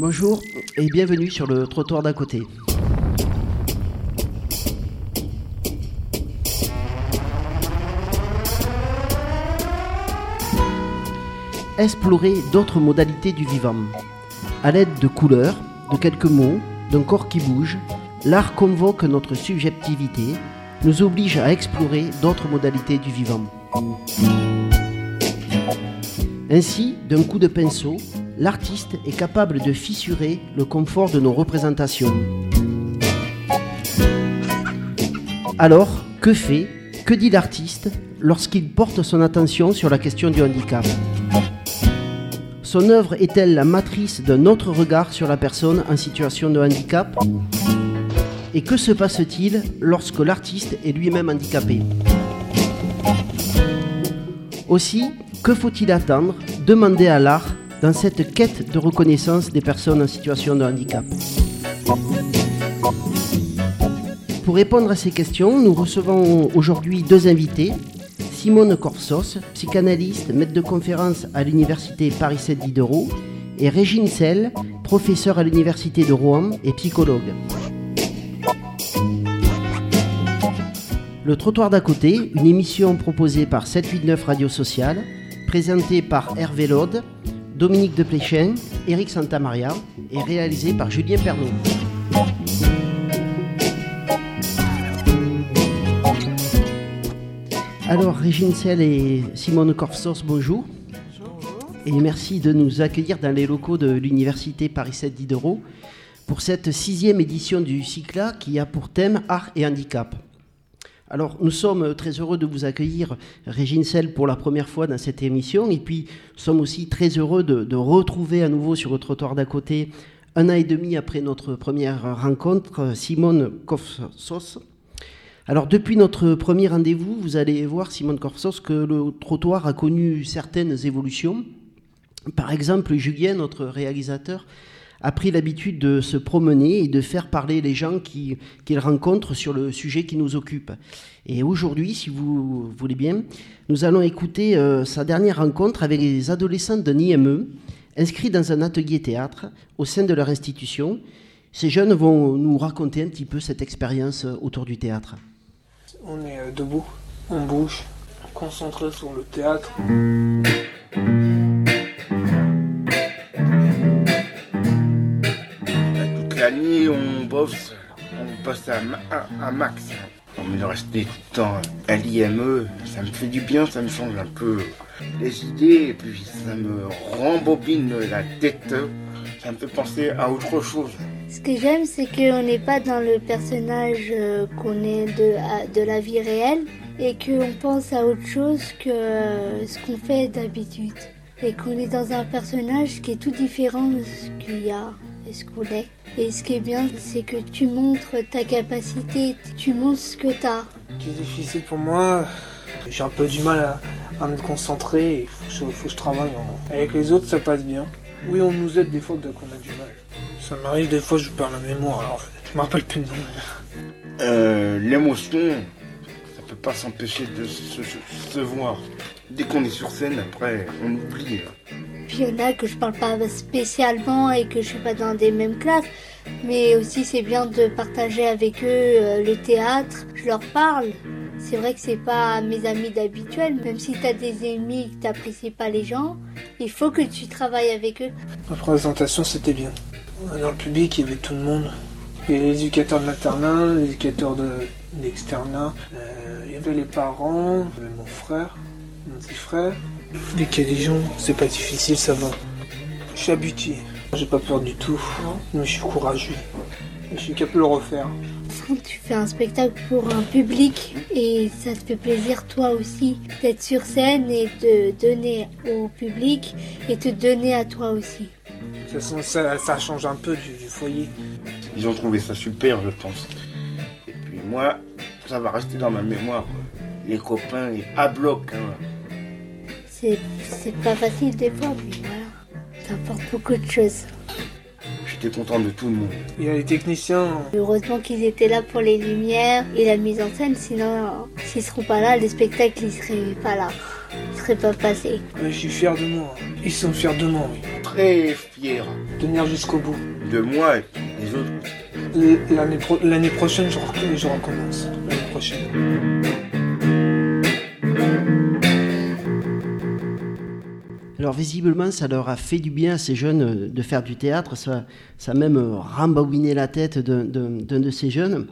Bonjour et bienvenue sur le trottoir d'à côté. Explorer d'autres modalités du vivant. À l'aide de couleurs, de quelques mots, d'un corps qui bouge, l'art convoque notre subjectivité, nous oblige à explorer d'autres modalités du vivant. Ainsi, d'un coup de pinceau, l'artiste est capable de fissurer le confort de nos représentations. Alors, que fait, que dit l'artiste lorsqu'il porte son attention sur la question du handicap? Son œuvre est-elle la matrice d'un autre regard sur la personne en situation de handicap? Et que se passe-t-il lorsque l'artiste est lui-même handicapé? Aussi, que faut-il attendre, demander à l'art dans cette quête de reconnaissance des personnes en situation de handicap Pour répondre à ces questions, nous recevons aujourd'hui deux invités. Simone Corsos, psychanalyste, maître de conférence à l'université Paris 7 Diderot, et Régine Sell, professeure à l'université de Rouen et psychologue. Le trottoir d'à côté, une émission proposée par 789 Radio Sociale, présentée par Hervé Laude, Dominique de Pléchen, Eric Santamaria et réalisée par Julien Pernaud. Alors, Régine Sell et Simone Corfsos, bonjour. Et merci de nous accueillir dans les locaux de l'Université Paris 7 Diderot pour cette sixième édition du CICLA qui a pour thème Art et Handicap. Alors, nous sommes très heureux de vous accueillir, Régine Sell, pour la première fois dans cette émission. Et puis, nous sommes aussi très heureux de, retrouver à nouveau sur le trottoir d'à côté, un an et demi après notre première rencontre, Simone Kofsos. Alors, depuis notre premier rendez-vous, vous allez voir, Simone Kofsos, que le trottoir a connu certaines évolutions. Par exemple, Julien, notre réalisateur, a pris l'habitude de se promener et de faire parler les gens qu'il rencontre sur le sujet qui nous occupe. Et aujourd'hui, si vous voulez bien, nous allons écouter euh, sa dernière rencontre avec les adolescents d'un IME inscrits dans un atelier théâtre au sein de leur institution. Ces jeunes vont nous raconter un petit peu cette expérience euh, autour du théâtre. On est euh, debout, on bouge, concentré sur le théâtre. On bosse à, ma- à- à max. On resté tout le temps à l'IME, ça me fait du bien, ça me change un peu les idées, et puis ça me rembobine la tête, ça me fait penser à autre chose. Ce que j'aime, c'est qu'on n'est pas dans le personnage euh, qu'on est de, de la vie réelle et qu'on pense à autre chose que euh, ce qu'on fait d'habitude. Et qu'on est dans un personnage qui est tout différent de ce qu'il y a ce qu'on est. Et ce qui est bien, c'est que tu montres ta capacité, tu montres ce que tu as. Ce qui est difficile pour moi, j'ai un peu du mal à, à me concentrer, il faut, que je- faut que je travaille. en- Avec les autres, ça passe bien. Oui, on nous aide des fois dès qu'on a du mal. Ça m'arrive des fois, je perds la mémoire, alors je me rappelle plus de nom. Euh, L'émotion, ça peut pas s'empêcher de se, se- se voir. Dès qu'on est sur scène, après, on oublie. Puis il y en a que je parle pas spécialement et que je suis pas dans des mêmes classes. Mais aussi c'est bien de partager avec eux euh, le théâtre. Je leur parle. C'est vrai que c'est pas mes amis d'habituel. Même si t'as des amis que t'apprécies pas les gens, il faut que tu travailles avec eux. La présentation, c'était bien. Dans le public, il y avait tout le monde. Il y avait les de l'internat, les éducateurs de. Euh, il y avait les parents, il y avait mon frère, mon petit frère. Dès qu'il y a des gens, c'est pas difficile, ça va. Je suis habitué. J'ai pas peur du tout. Mais je suis courageux. Je suis capable de le refaire. Quand tu fais un spectacle pour un public et ça te fait plaisir toi aussi d'être sur scène et de donner au public et te donner à toi aussi. De toute façon, ça, ça change un peu du, du foyer. Ils ont trouvé ça super, je pense. Et puis moi, ça va rester dans ma mémoire. Les copains, les à bloc. hein. C'est pas facile des fois, mais voilà. Ça apporte beaucoup de choses. J'étais content de tout le monde. Il y a les techniciens. Heureusement qu'ils étaient là pour les lumières et la mise en scène, sinon, s'ils seront pas là, le spectacle, il serait pas là. Il serait pas passé. je suis fier de moi. Ils sont fiers de moi, oui. Très fier. Tenir jusqu'au bout. De moi et des autres. L'année prochaine, je, je recommence. L'année prochaine. Alors visiblement, ça leur a fait du bien à ces jeunes de faire du théâtre. Ça, a même euh, rembabiné la tête d'un de ces jeunes.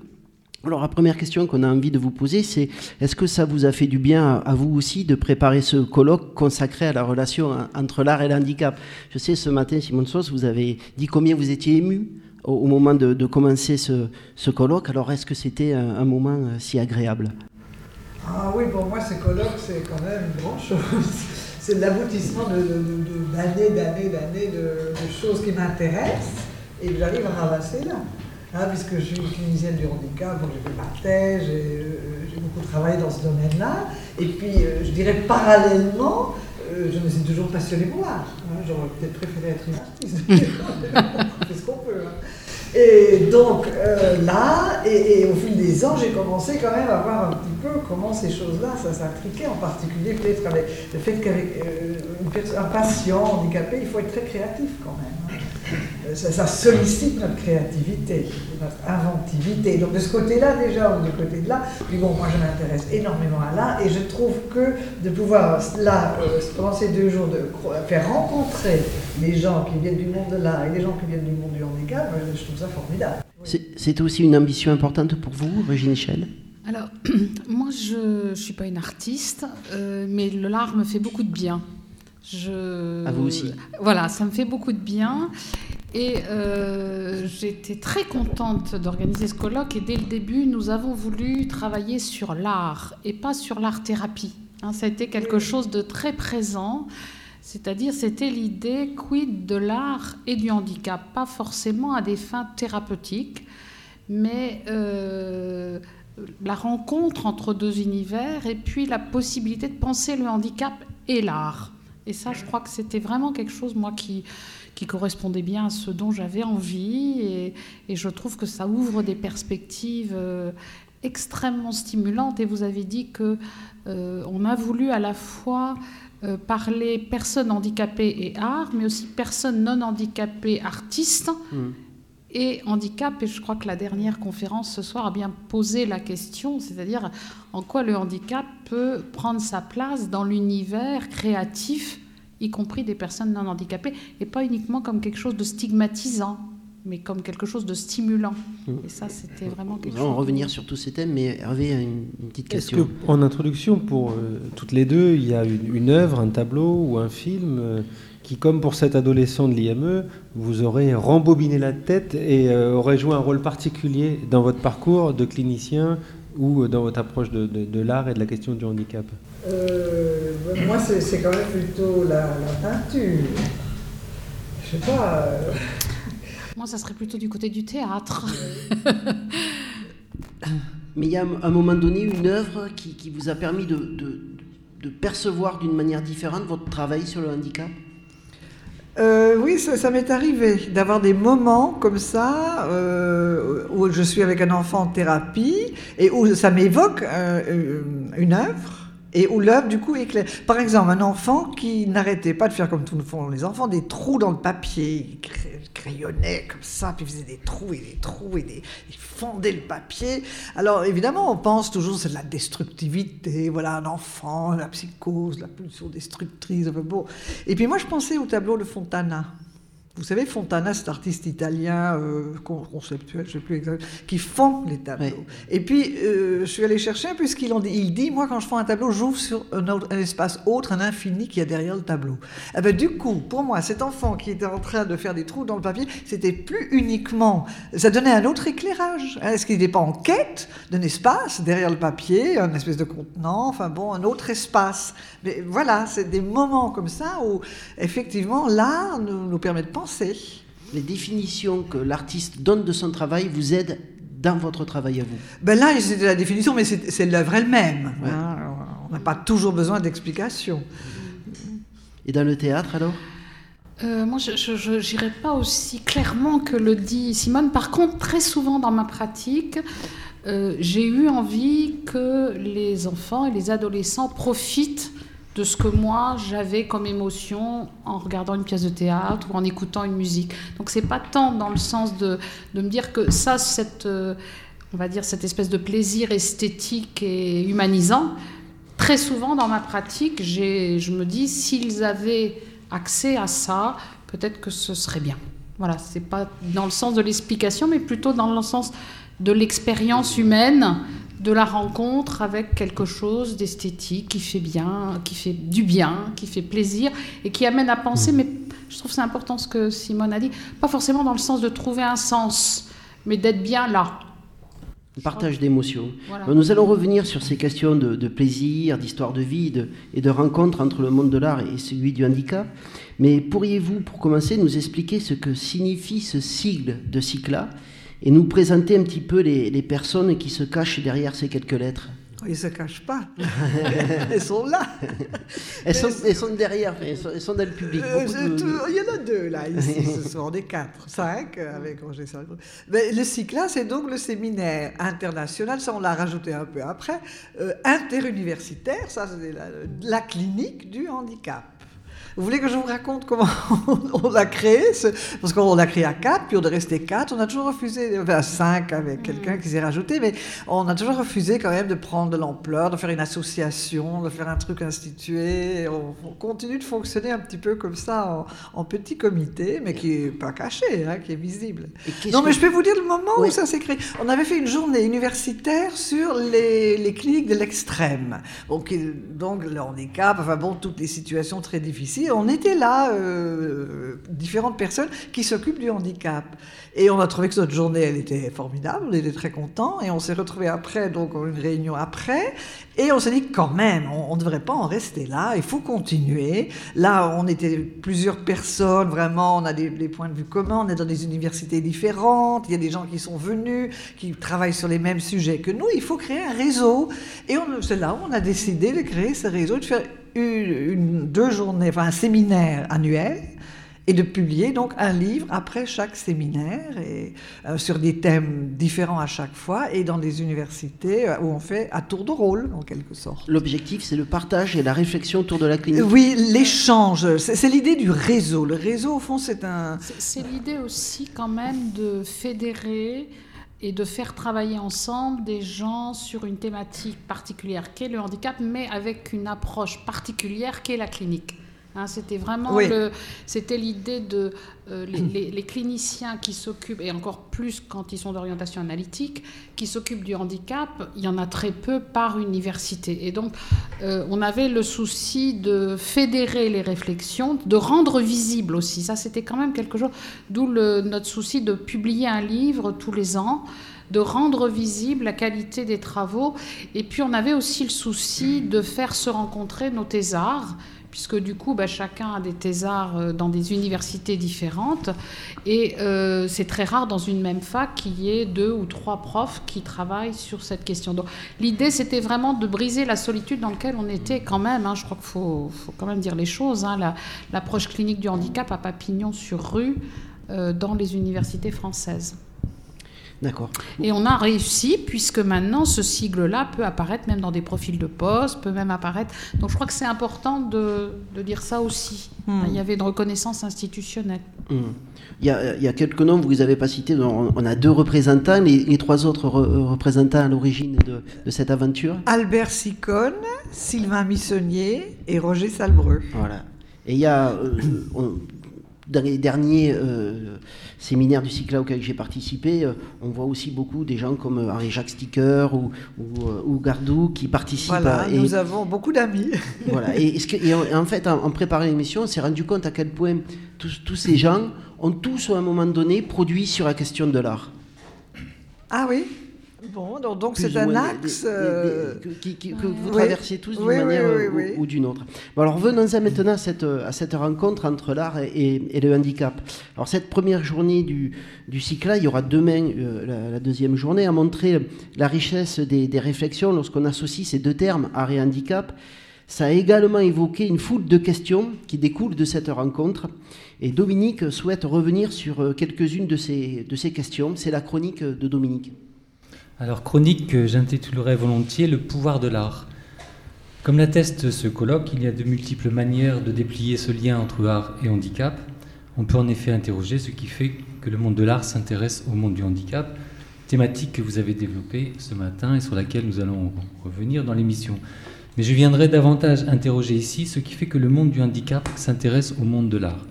Alors la première question qu'on a envie de vous poser, c'est est-ce que ça vous a fait du bien à vous aussi de préparer ce colloque consacré à la relation entre l'art et l'handicap? Je sais, ce matin, Simone Sauce, vous avez dit combien vous étiez ému au, moment de, commencer ce, colloque. Alors est-ce que c'était un, moment euh, si agréable? Ah oui, pour moi, ce colloque, c'est quand même grand chose c'est l'aboutissement d'années, d'années, d'années de, choses qui m'intéressent et j'arrive à ramasser là. Hein, puisque je suis clinicienne du handicap, donc j'ai fait ma thèse, j'ai beaucoup travaillé dans ce domaine-là. Et puis, euh, je dirais parallèlement, euh, je me suis toujours passionnée pour l'art. Hein. J'aurais peut-être préféré être une artiste. Fait ce qu'on peut. Hein. Et donc là, et, au fil des ans, j'ai commencé quand même à voir un petit peu comment ces choses-là, ça s'intriquait, en particulier peut-être avec le fait qu'avec un patient handicapé, il faut être très créatif quand même ça, sollicite notre créativité, notre inventivité. Donc de ce côté-là déjà, ou du côté de là, puis bon, moi je m'intéresse énormément à l'art et je trouve que de pouvoir là, euh, pendant ces deux jours, faire rencontrer les gens qui viennent du monde de l'art et les gens qui viennent du monde du handicap, je trouve ça formidable. C'est aussi une ambition importante pour vous, Régine Michel? Alors, moi, je ne suis pas une artiste, euh, mais l'art me fait beaucoup de bien. Je... À vous aussi. Voilà, ça me fait beaucoup de bien. Et euh, j'étais très contente d'organiser ce colloque. Et dès le début, nous avons voulu travailler sur l'art et pas sur l'art-thérapie. Hein, ça a été quelque chose de très présent. C'est-à-dire, c'était l'idée quid de l'art et du handicap, pas forcément à des fins thérapeutiques, mais euh, la rencontre entre deux univers et puis la possibilité de penser le handicap et l'art. Et ça, je crois que c'était vraiment quelque chose, moi, qui, qui correspondait bien à ce dont j'avais envie. Et, je trouve que ça ouvre des perspectives euh, extrêmement stimulantes. Et vous avez dit que euh, on a voulu à la fois euh, parler personnes handicapées et art, mais aussi personnes non handicapées artistes. Mmh. Et handicap, et je crois que la dernière conférence ce soir a bien posé la question, c'est-à-dire en quoi le handicap peut prendre sa place dans l'univers créatif, y compris des personnes non handicapées, et pas uniquement comme quelque chose de stigmatisant, mais comme quelque chose de stimulant. Mmh. Et ça, c'était vraiment quelque chose. On va revenir sur tous ces thèmes, mais Hervé a une, petite question. Est-ce qu'en introduction, pour euh, toutes les deux, il y a une, une, œuvre, un tableau ou un film euh, qui, comme pour cet adolescent de l'IME, vous aurait rembobiné la tête et euh, aurait joué un rôle particulier dans votre parcours de clinicien ou dans votre approche de, l'art et de la question du handicap? Euh, Moi, c'est quand même plutôt la, peinture. Je sais pas. Moi, ça serait plutôt du côté du théâtre. Mais il y a à un moment donné une œuvre qui, vous a permis de, de percevoir d'une manière différente votre travail sur le handicap? Euh, oui, ça, m'est arrivé d'avoir des moments comme ça euh, où je suis avec un enfant en thérapie et où ça m'évoque euh, une œuvre et où l'œuvre du coup est claire. Par exemple, un enfant qui n'arrêtait pas de faire comme tout le font les enfants, des trous dans le papier, il crayonnait comme ça, puis il faisait des trous et des trous et des, il fondait le papier. Alors évidemment, on pense toujours c'est de la destructivité, voilà un enfant, la psychose, la pulsion destructrice. Bon. Et puis moi, je pensais au tableau de Fontana. Vous savez, Fontana, cet artiste italien euh, conceptuel, je sais plus exactement, qui font les tableaux. Et puis, euh, je suis allé chercher, puisqu'il dit, il dit, moi, quand je fais un tableau, j'ouvre sur un, autre, un, espace autre, un infini qui y a derrière le tableau. Eh ben, du coup, pour moi, cet enfant qui était en train de faire des trous dans le papier, c'était plus uniquement, ça donnait un autre éclairage. Hein. Est-ce qu'il n'était pas en quête d'un espace derrière le papier, un espèce de contenant, enfin bon, un autre espace? Mais voilà, c'est des moments comme ça où, effectivement, l'art nous, nous permet de penser les définitions que l'artiste donne de son travail vous aident dans votre travail à vous ben Là, c'est la définition, mais c'est l'œuvre elle-même. Hein. On n'a pas toujours besoin d'explications. Et dans le théâtre, alors? Euh, moi, je n'irai pas aussi clairement que le dit Simone. Par contre, très souvent dans ma pratique, euh, j'ai eu envie que les enfants et les adolescents profitent de ce que moi j'avais comme émotion en regardant une pièce de théâtre ou en écoutant une musique. Donc c'est pas tant dans le sens de, de me dire que ça, cette, euh, on va dire cette espèce de plaisir esthétique et humanisant. Très souvent dans ma pratique, je me dis s'ils avaient accès à ça, peut-être que ce serait bien. Voilà, c'est pas dans le sens de l'explication, mais plutôt dans le sens de l'expérience humaine, de la rencontre avec quelque chose d'esthétique qui fait bien, qui fait du bien, qui fait plaisir et qui amène à penser. Mmh. Mais je trouve c'est important ce que Simone a dit, pas forcément dans le sens de trouver un sens, mais d'être bien là. Partage d'émotions. Nous allons revenir sur ces questions de, plaisir, d'histoire de vie et de rencontre entre le monde de l'art et celui du handicap. Mais pourriez-vous, pour commencer, nous expliquer ce que signifie ce sigle de CICLA et nous présenter un petit peu les, les personnes qui se cachent derrière ces quelques lettres ils ne se cachent pas. elles sont là. Elles sont, elles sont, derrière, elles sont, elles sont, dans le public. Euh, il y en a deux là, ici. Ce sont des quatre, cinq avec Roger Salvo. Mais le CICLA, c'est donc le séminaire international, ça on l'a rajouté un peu après, euh, interuniversitaire, ça c'est la, la clinique du handicap. Vous voulez que je vous raconte comment on l'a créé Parce qu'on l'a créé à quatre, puis on est resté quatre. On a toujours refusé, enfin cinq avec quelqu'un qui s'est rajouté, mais on a toujours refusé quand même de prendre de l'ampleur, de faire une association, de faire un truc institué. On, continue de fonctionner un petit peu comme ça en, petit comité, mais qui n'est pas caché, hein, qui est visible. Non, mais je peux vous dire le moment où ça s'est créé. On avait fait une journée universitaire sur les, les cliniques de l'extrême. Donc, donc le handicap, enfin bon, toutes les situations très difficiles on était là, euh, différentes personnes qui s'occupent du handicap. Et on a trouvé que notre journée, elle était formidable, on était très contents, et on s'est retrouvés après, donc une réunion après, et on s'est dit quand même, on ne devrait pas en rester là, il faut continuer. Là, on était plusieurs personnes, vraiment, on a des, points de vue communs, on est dans des universités différentes, il y a des gens qui sont venus, qui travaillent sur les mêmes sujets que nous, il faut créer un réseau. Et c'est là où on a décidé de créer ce réseau, de faire une, deux journées, enfin un séminaire annuel et de publier donc un livre après chaque séminaire et euh, sur des thèmes différents à chaque fois et dans des universités euh, où on fait à tour de rôle en quelque sorte. L'objectif c'est le partage et la réflexion autour de la clinique. Oui, l'échange, c'est l'idée du réseau. Le réseau au fond c'est un c'est l'idée aussi quand même de fédérer et de faire travailler ensemble des gens sur une thématique particulière qu'est le handicap, mais avec une approche particulière qu'est la clinique. Hein, c'était vraiment c'était l'idée de euh, les, cliniciens qui s'occupent et encore plus quand ils sont d'orientation analytique, qui s'occupent du handicap. Il y en a très peu par université. Et donc, euh, on avait le souci de fédérer les réflexions, de rendre visible aussi. Ça, c'était quand même quelque chose. D'où notre souci de publier un livre tous les ans de rendre visible la qualité des travaux. Et puis on avait aussi le souci de faire se rencontrer nos thésards puisque du coup, bah, chacun a des thésards euh, dans des universités différentes. Et euh, c'est très rare dans une même fac qu'il y ait deux ou trois profs qui travaillent sur cette question. Donc l'idée, c'était vraiment de briser la solitude dans laquelle on était quand même. Hein. je crois qu'il faut, quand même dire les choses. Hein. L'approche clinique du handicap à papillon sur rue euh, dans les universités françaises. D'accord. Et on a réussi, puisque maintenant, ce sigle-là peut apparaître même dans des profils de poste, peut même apparaître. Donc je crois que c'est important de, dire ça aussi. Hmm. Il y avait une reconnaissance institutionnelle. Hmm. Il, y a, quelques noms, vous ne les avez pas cités, on a deux représentants, les, trois autres représentants à l'origine de, cette aventure. Albert Sicone, Sylvain Missonnier et Roger Salbreux. Voilà. Et il y a, euh, dans les derniers euh, séminaires du cycle auquel j'ai participé, euh, on voit aussi beaucoup des gens comme euh, Henri-Jacques Sticker ou, ou, Gardou qui participent. Voilà, nous avons beaucoup d'amis. voilà, et, en, fait, en, préparant l'émission, on s'est rendu compte à quel point tous, tous ces gens ont tous, à un moment donné, produit sur la question de l'art. Ah oui? Bon, donc c'est un axe euh, que, vous traversez tous d'une manière ou, d'une autre. Bon, alors venons-en maintenant à cette, à cette rencontre entre l'art et, le handicap. Alors cette première journée du, du cycle-là, il y aura demain euh, la, deuxième journée, à montrer la richesse des, réflexions lorsqu'on associe ces deux termes, art et handicap. Ça a également évoqué une foule de questions qui découlent de cette rencontre. Et Dominique souhaite revenir sur euh, quelques-unes de ces, de ces questions. C'est la chronique de Dominique. Alors, chronique que j'intitulerais volontiers Le pouvoir de l'art. Comme l'atteste ce colloque, il y a de multiples manières de déplier ce lien entre art et handicap. On peut en effet interroger ce qui fait que le monde de l'art s'intéresse au monde du handicap, thématique que vous avez développée ce matin et sur laquelle nous allons revenir dans l'émission. Mais je viendrai davantage interroger ici ce qui fait que le monde du handicap s'intéresse au monde de l'art.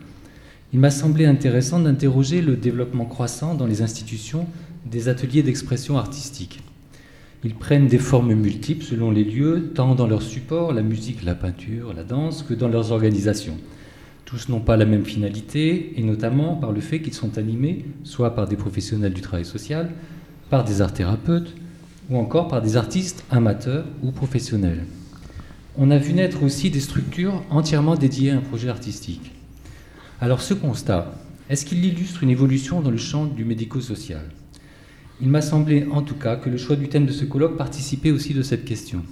Il m'a semblé intéressant d'interroger le développement croissant dans les institutions des ateliers d'expression artistique. Ils prennent des formes multiples selon les lieux, tant dans leur support, la musique, la peinture, la danse, que dans leurs organisations. Tous n'ont pas la même finalité, et notamment par le fait qu'ils sont animés soit par des professionnels du travail social, par des art thérapeutes, ou encore par des artistes amateurs ou professionnels. On a vu naître aussi des structures entièrement dédiées à un projet artistique. Alors ce constat, est-ce qu'il illustre une évolution dans le champ du médico-social? Il m'a semblé en tout cas que le choix du thème de ce colloque participait aussi de cette question.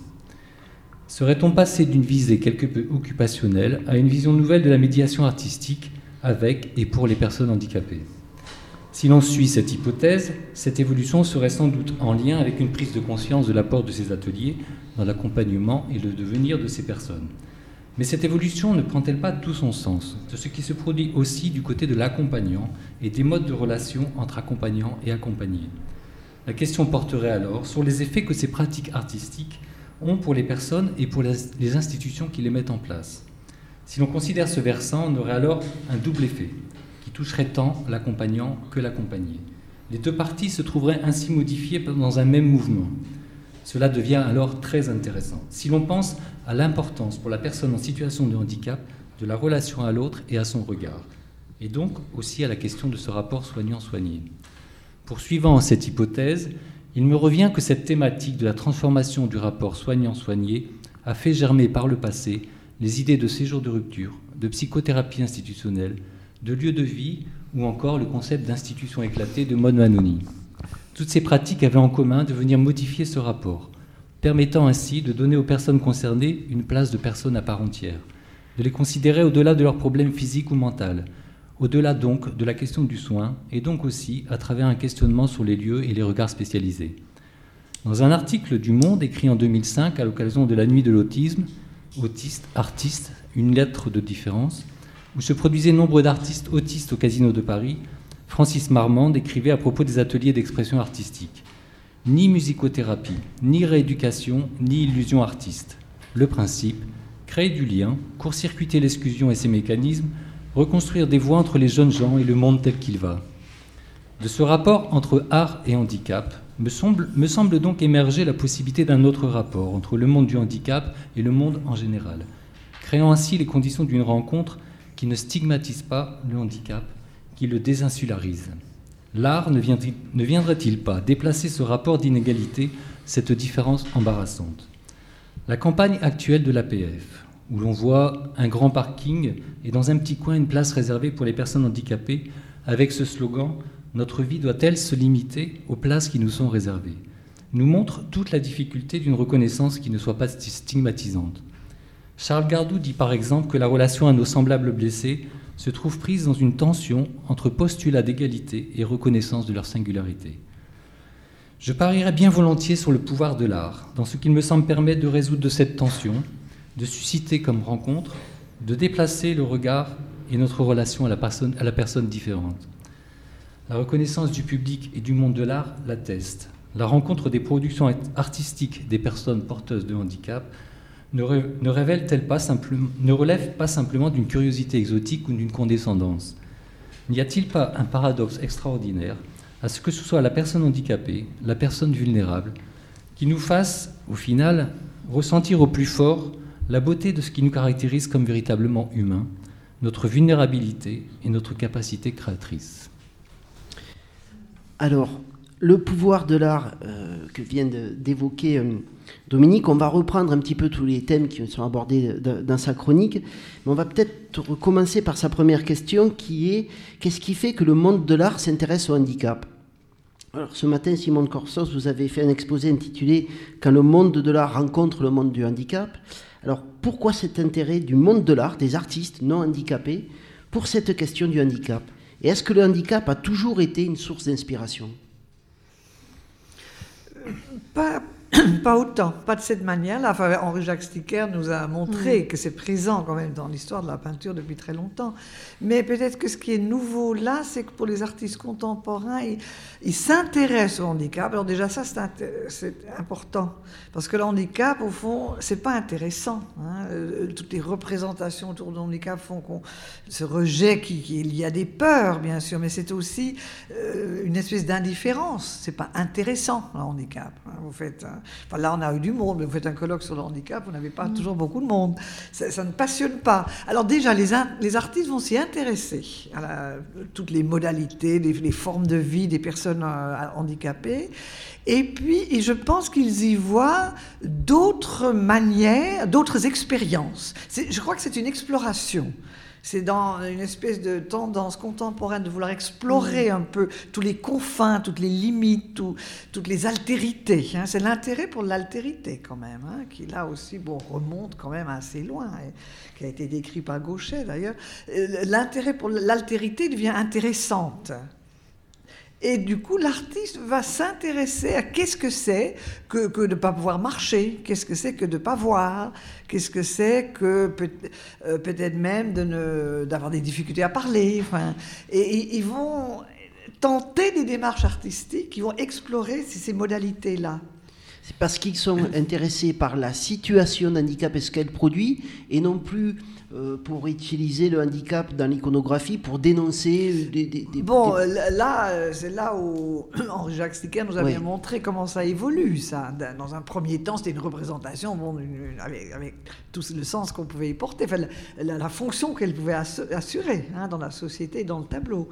Serait-on passé d'une visée quelque peu occupationnelle à une vision nouvelle de la médiation artistique avec et pour les personnes handicapées? Si l'on suit cette hypothèse, cette évolution serait sans doute en lien avec une prise de conscience de l'apport de ces ateliers dans l'accompagnement et le devenir de ces personnes. Mais cette évolution ne prend-elle pas tout son sens de ce qui se produit aussi du côté de l'accompagnant et des modes de relation entre accompagnant et accompagné? La question porterait alors sur les effets que ces pratiques artistiques ont pour les personnes et pour les institutions qui les mettent en place. Si l'on considère ce versant, on aurait alors un double effet, qui toucherait tant l'accompagnant que l'accompagné. Les deux parties se trouveraient ainsi modifiées dans un même mouvement. Cela devient alors très intéressant. Si l'on pense à l'importance pour la personne en situation de handicap de la relation à l'autre et à son regard, et donc aussi à la question de ce rapport soignant-soigné. Poursuivant cette hypothèse, il me revient que cette thématique de la transformation du rapport soignant-soigné a fait germer par le passé les idées de séjour de rupture, de psychothérapie institutionnelle, de lieu de vie ou encore le concept d'institution éclatée de mode Manoni. Toutes ces pratiques avaient en commun de venir modifier ce rapport, permettant ainsi de donner aux personnes concernées une place de personne à part entière, de les considérer au-delà de leurs problèmes physiques ou mentaux, au-delà donc de la question du soin, et donc aussi à travers un questionnement sur les lieux et les regards spécialisés. Dans un article du Monde écrit en 2005 à l'occasion de la nuit de l'autisme, Autiste, artiste, une lettre de différence, où se produisaient nombre d'artistes autistes au Casino de Paris, Francis Marmande écrivait à propos des ateliers d'expression artistique. Ni musicothérapie, ni rééducation, ni illusion artiste. Le principe, créer du lien, court-circuiter l'exclusion et ses mécanismes, reconstruire des voies entre les jeunes gens et le monde tel qu'il va. De ce rapport entre art et handicap, me semble, me semble donc émerger la possibilité d'un autre rapport entre le monde du handicap et le monde en général, créant ainsi les conditions d'une rencontre qui ne stigmatise pas le handicap, qui le désinsularise. L'art ne, viendrait-il pas déplacer ce rapport d'inégalité, cette différence embarrassante? La campagne actuelle de l'APF, où l'on voit un grand parking et dans un petit coin une place réservée pour les personnes handicapées, avec ce slogan Notre vie doit-elle se limiter aux places qui nous sont réservées? nous montre toute la difficulté d'une reconnaissance qui ne soit pas stigmatisante. Charles Gardou dit par exemple que la relation à nos semblables blessés se trouve prise dans une tension entre postulat d'égalité et reconnaissance de leur singularité. Je parierais bien volontiers sur le pouvoir de l'art, dans ce qu'il me semble permettre de résoudre cette tension, de susciter comme rencontre, de déplacer le regard et notre relation à la personne, à la personne différente. La reconnaissance du public et du monde de l'art l'atteste. La rencontre des productions artistiques des personnes porteuses de handicap ne, révèle-t-elle pas simplement, ne relève pas simplement d'une curiosité exotique ou d'une condescendance? N'y a-t-il pas un paradoxe extraordinaire à ce que ce soit la personne handicapée, la personne vulnérable, qui nous fasse, au final, ressentir au plus fort la beauté de ce qui nous caractérise comme véritablement humains, notre vulnérabilité et notre capacité créatrice? Alors, le pouvoir de l'art euh, que vient d'évoquer euh, Dominique, on va reprendre un petit peu tous les thèmes qui sont abordés dans sa chronique, mais on va peut-être recommencer par sa première question qui est qu'est-ce qui fait que le monde de l'art s'intéresse au handicap? Alors ce matin, Simone Corsos, vous avez fait un exposé intitulé Quand le monde de l'art rencontre le monde du handicap. Alors pourquoi cet intérêt du monde de l'art, des artistes non handicapés, pour cette question du handicap? Et est-ce que le handicap a toujours été une source d'inspiration? Pas autant, pas de cette manière-là. Enfin, Henri Jacques Sticker nous a montré que c'est présent quand même dans l'histoire de la peinture depuis très longtemps. Mais peut-être que ce qui est nouveau là, c'est que pour les artistes contemporains, ils, s'intéressent au handicap. Alors déjà ça, c'est important parce que le handicap, au fond, c'est pas intéressant. hein. Euh, Toutes les représentations autour du handicap font qu'on ce rejet qui, qui- il y a des peurs, bien sûr, mais c'est aussi euh, une espèce d'indifférence. C'est pas intéressant le handicap. hein. Vous faites, enfin là on a eu du monde, mais vous faites un colloque sur le handicap, vous n'avez pas toujours beaucoup de monde. Ça, ça ne passionne pas. Alors déjà les, artistes vont s'y intéresser à la- toutes les modalités, les, les formes de vie des personnes euh, handicapées. Et puis, et je pense qu'ils y voient d'autres manières, d'autres expériences. Je crois que c'est une exploration. C'est dans une espèce de tendance contemporaine de vouloir explorer un peu tous les confins, toutes les limites, tout- toutes les altérités. hein. C'est l'intérêt pour l'altérité quand même, hein, qui là aussi bon, remonte quand même assez loin, et qui a été décrit par Gauchet d'ailleurs. Euh, L'intérêt pour l'altérité devient intéressante. Et du coup, l'artiste va s'intéresser à qu'est-ce que c'est que, de ne pas pouvoir marcher, qu'est-ce que c'est que de ne pas voir, qu'est-ce que c'est que euh, peut-être même d'avoir des difficultés à parler. Enfin, et, ils vont tenter des démarches artistiques, ils vont explorer ces, modalités-là. C'est parce qu'ils sont intéressés par la situation d'handicap et ce qu'elle produit, et non plus pour utiliser le handicap dans l'iconographie pour dénoncer des... des- des- Bon, des- euh, là, euh, c'est là où Henri-Jacques Sticker nous a Oui. bien montré comment ça évolue, ça. Dans- un premier temps, c'était une représentation bon, une- une- avec, avec tout le sens qu'on pouvait y porter, enfin, la, la- la fonction qu'elle pouvait assu- assurer hein, dans la société et dans le tableau.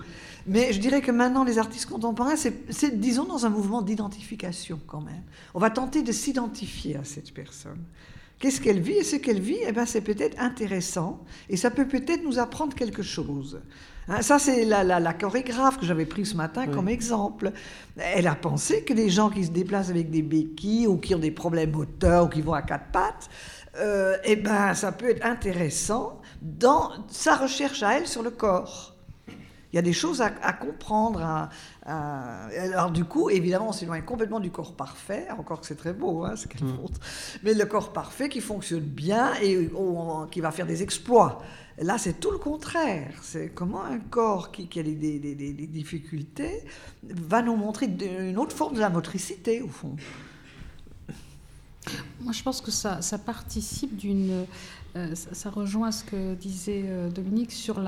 Mais je dirais que maintenant, les artistes contemporains, c'est, disons, dans un mouvement d'identification quand même. On va tenter de s'identifier à cette personne. Qu'est-ce qu'elle vit Et ce qu'elle vit, eh ben, c'est peut-être intéressant et ça peut peut-être nous apprendre quelque chose. Hein, ça, c'est la, la- la chorégraphe que j'avais prise ce matin comme exemple. Elle a pensé que les gens qui se déplacent avec des béquilles ou qui ont des problèmes moteurs ou qui vont à quatre pattes, euh, eh ben, ça peut être intéressant dans sa recherche à elle sur le corps. Il y a des choses à, à comprendre. à- à- Alors du coup, évidemment, on s'éloigne complètement du corps parfait, encore que c'est très beau, hein, ce qu'elle montre. Mais le corps parfait qui fonctionne bien et on- qui va faire des exploits. Là, c'est tout le contraire. C'est comment un corps qui, qui a des, des- des- des- des difficultés va nous montrer une autre forme de la motricité, au fond. Moi, je pense que ça, ça participe d'une. Euh, ça, rejoint ce que disait euh, Dominique sur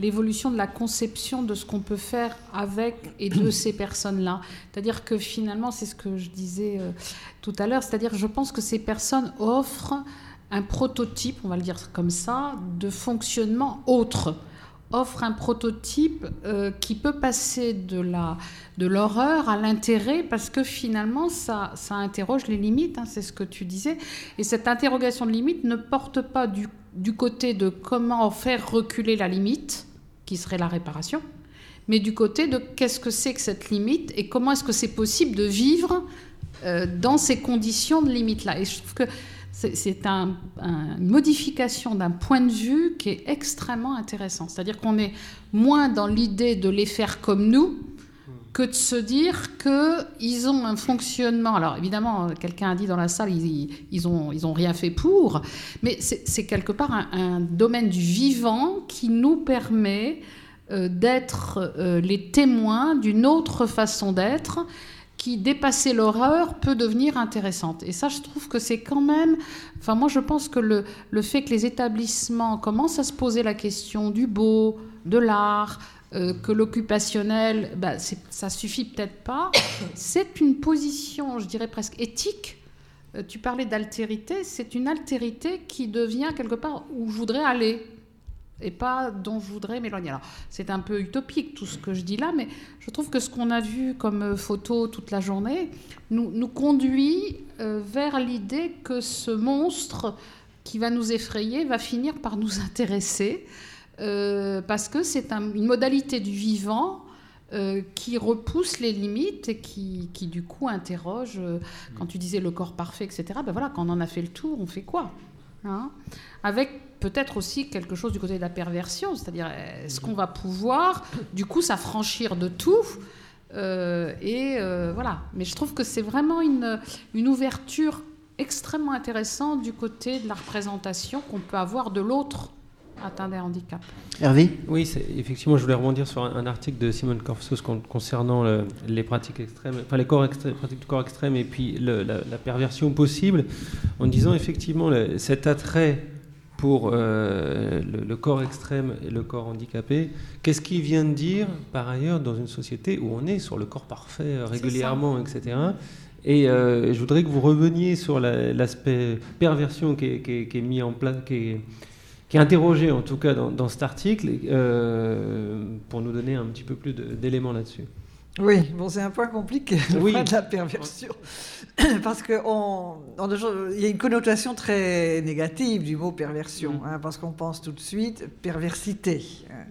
l'évolution de la conception de ce qu'on peut faire avec et de ces personnes-là. C'est-à-dire que finalement, c'est ce que je disais euh, tout à l'heure, c'est-à-dire je pense que ces personnes offrent un prototype, on va le dire comme ça, de fonctionnement autre offre un prototype euh, qui peut passer de la de l'horreur à l'intérêt parce que finalement ça, ça interroge les limites, hein, c'est ce que tu disais. Et cette interrogation de limite ne porte pas du, du côté de comment faire reculer la limite, qui serait la réparation, mais du côté de qu'est-ce que c'est que cette limite et comment est-ce que c'est possible de vivre euh, dans ces conditions de limite-là. Et je trouve que c'est c'est un- un- une modification d'un point de vue qui est extrêmement intéressant. C'est-à-dire qu'on est moins dans l'idée de les faire comme nous que de se dire qu'ils ont un fonctionnement. Alors évidemment, quelqu'un a dit dans la salle, ils, ils, rien fait pour, mais c'est quelque part un, un domaine du vivant qui nous permet euh, d'être euh, les témoins d'une autre façon d'être qui, dépasser l'horreur, peut devenir intéressante. Et ça, je trouve que c'est quand même... Enfin, moi, je pense que le, le fait que les établissements commencent à se poser la question du beau, de l'art, euh, que l'occupationnel, bah, ça suffit peut-être pas, c'est une position, je dirais presque éthique. Euh, tu parlais d'altérité, c'est une altérité qui devient quelque part où je voudrais aller et pas dont je voudrais m'éloigner. Alors, c'est un peu utopique tout ce que je dis là, mais je trouve que ce qu'on a vu comme euh, photo toute la journée nous, nous conduit euh, vers l'idée que ce monstre qui va nous effrayer va finir par nous intéresser, euh, parce que c'est un- une modalité du vivant euh, qui repousse les limites et qui, qui, du coup interroge, euh, quand tu disais le corps parfait, etc., ben voilà, quand on en a fait le tour, on fait quoi? Hein Avec peut-être aussi quelque chose du côté de la perversion, c'est-à-dire est-ce qu'on va pouvoir, du coup, s'affranchir de tout Euh, et euh, voilà. Mais je trouve que c'est vraiment une, une ouverture extrêmement intéressante du côté de la représentation qu'on peut avoir de l'autre atteint d'un handicap. Hervé Oui, effectivement, je voulais rebondir sur un, un article de Simone Corfsos con- concernant le- les pratiques extrêmes, enfin les corps extrêmes, pratiques du corps extrême et puis le- la, la perversion possible, en disant effectivement le- cet attrait pour euh, le, le corps extrême et le corps handicapé. Qu'est-ce qu'il vient de dire par ailleurs dans une société où on est sur le corps parfait euh, régulièrement, etc. Et euh, je voudrais que vous reveniez sur la- l'aspect perversion qui est, qui est- qui est mis en place, qui est, qui est interrogé en tout cas dans, dans cet article, euh, pour nous donner un petit peu plus d'éléments là-dessus. Oui, bon, c'est un point compliqué, le Oui. point de la perversion. parce qu'il y a une connotation très négative du mot perversion, Mm. hein, parce qu'on pense tout de suite perversité. hein.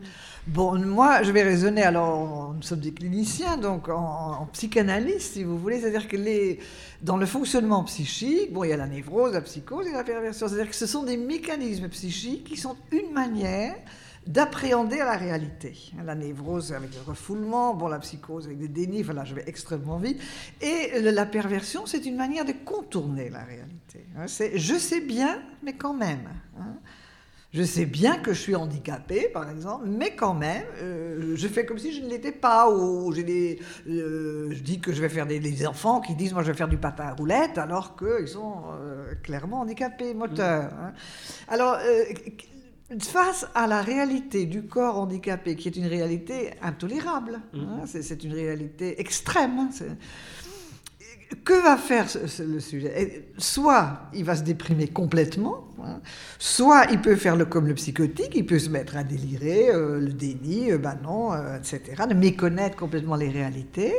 Bon, moi, je vais raisonner, alors, nous sommes des cliniciens, donc en, en psychanalyse, si vous voulez, c'est-à-dire que les, dans le fonctionnement psychique, bon, il y a la névrose, la psychose et la perversion, c'est-à-dire que ce sont des mécanismes psychiques qui sont une manière d'appréhender la réalité. La névrose avec le refoulement, bon, la psychose avec des dénis, voilà, je vais extrêmement vite. Et la perversion, c'est une manière de contourner la réalité. hein. C'est je sais bien, mais quand même. hein. Je sais bien que je suis handicapé, par exemple, mais quand même, euh, je fais comme si je ne l'étais pas. Ou j'ai des, euh, je dis que je vais faire des, des enfants qui disent moi je vais faire du patin à roulettes alors qu'ils sont euh, clairement handicapés moteurs. hein. Alors, face à la réalité du corps handicapé, qui est une réalité intolérable, hein, c'est une réalité extrême. hein, que va faire le sujet Et Soit il va se déprimer complètement, hein, soit il peut faire le, comme le psychotique, il peut se mettre à délirer, euh, le déni, euh, ben non, euh, etc., de méconnaître complètement les réalités,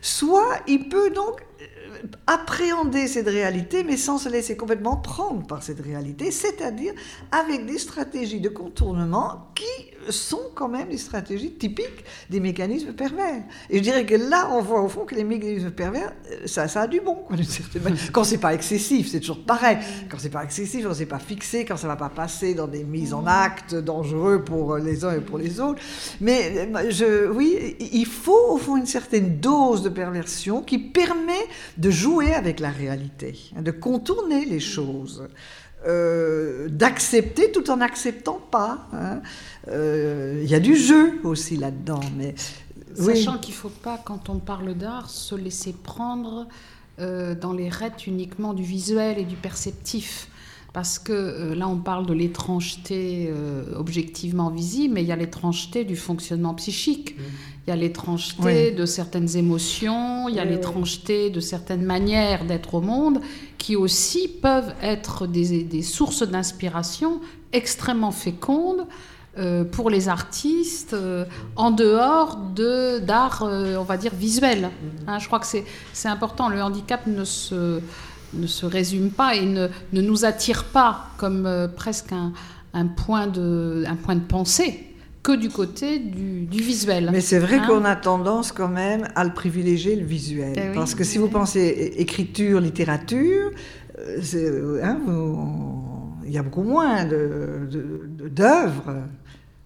soit il peut donc appréhender cette réalité, mais sans se laisser complètement prendre par cette réalité, c'est-à-dire avec des stratégies de contournement qui sont quand même des stratégies typiques des mécanismes pervers. Et je dirais que là, on voit au fond que les mécanismes pervers, euh, ça, a du bon, quoi. Quand c'est pas excessif, c'est toujours pareil. Quand c'est pas excessif, quand c'est pas fixé, quand ça va pas passer dans des mises en acte dangereux pour euh, les uns et pour les autres. Mais euh, oui, il faut au fond une certaine dose de perversion qui permet de jouer avec la réalité, de contourner les choses. euh, d'accepter tout en n'acceptant pas. hein. Euh, Il y a du jeu aussi là-dedans, mais oui. Sachant qu'il ne faut pas, quand on parle d'art, se laisser prendre euh, dans les rêtes uniquement du visuel et du perceptif. Parce que là, on parle de l'étrangeté euh, objectivement visible, mais il y a l'étrangeté du fonctionnement psychique. Il y a l'étrangeté Oui. de certaines émotions, il y a Oui, oui. l'étrangeté de certaines manières d'être au monde, qui aussi peuvent être des, des sources d'inspiration extrêmement fécondes euh, pour les artistes euh, en dehors de d'art, euh, on va dire, visuel. Hein, je crois que c'est c'est important. Le handicap ne se, ne se résume pas et ne, ne nous attire pas comme presque un, un, point de, un point de pensée que du côté du, du visuel. Mais c'est vrai Hein qu'on a tendance quand même à le privilégier, le visuel. Eh oui. Parce que si vous pensez écriture, littérature, euh, euh, hein, vous- il y a beaucoup moins de- de- de- d'œuvres